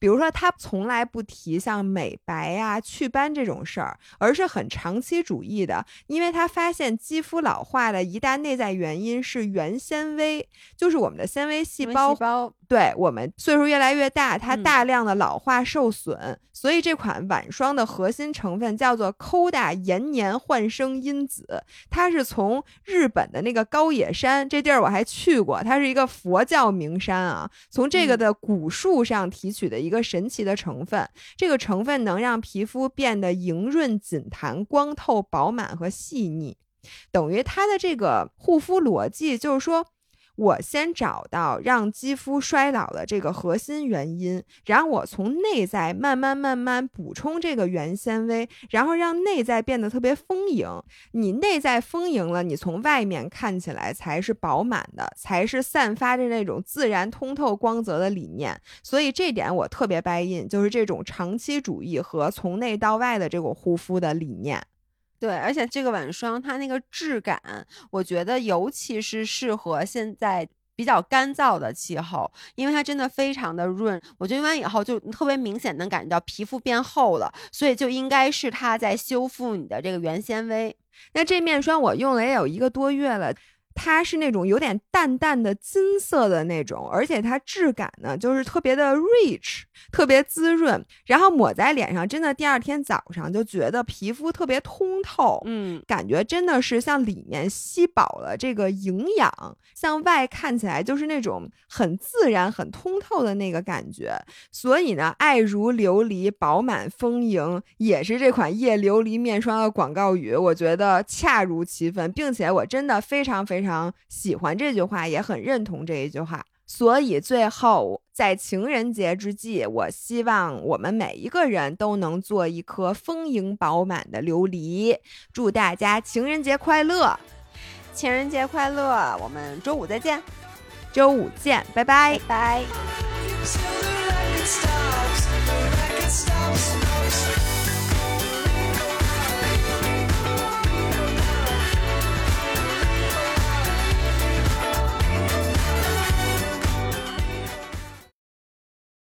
比如说，它从来不提像美白呀、祛斑这种事儿，而是很长期主义的。因为它发现肌肤老化的一大内在原因是原纤维，就是我们的纤维细胞。对我们岁数越来越大，它大量的老化受损，所以这款晚霜的核心成分叫做 Koda 延年焕生因子，它是从日本的那个高野山这地儿我还去过，它是一个佛教名山啊，从这个的古树上提取的一个神奇的成分，这个成分能让皮肤变得莹润、紧弹、光透、饱满和细腻，等于它的这个护肤逻辑就是说。我先找到让肌肤衰老的这个核心原因，然后我从内在慢慢慢慢补充这个原纤维，然后让内在变得特别丰盈。你内在丰盈了，你从外面看起来才是饱满的，才是散发着那种自然通透光泽的理念。所以这点我特别 buy in，就是这种长期主义和从内到外的这种护肤的理念。对，而且这个晚霜它那个质感，我觉得尤其是适合现在比较干燥的气候，因为它真的非常的润。我觉得用完以后就特别明显能感觉到皮肤变厚了，所以就应该是它在修复你的这个原纤维。那这面霜我用了也有一个多月了。它是那种有点淡淡的金色的那种，而且它质感呢，就是特别的 rich，特别滋润，然后抹在脸上，真的第二天早上就觉得皮肤特别通透，嗯，感觉真的是像里面吸饱了这个营养，向外看起来就是那种很自然、很通透的那个感觉。所以呢，爱如琉璃，饱满丰盈，也是这款夜琉璃面霜的广告语，我觉得恰如其分，并且我真的非常非常。非常喜欢这句话，也很认同这一句话。所以最后，在情人节之际，我希望我们每一个人都能做一颗丰盈饱满的琉璃。祝大家情人节快乐！情人节快乐！我们周五再见，周五见，拜拜拜。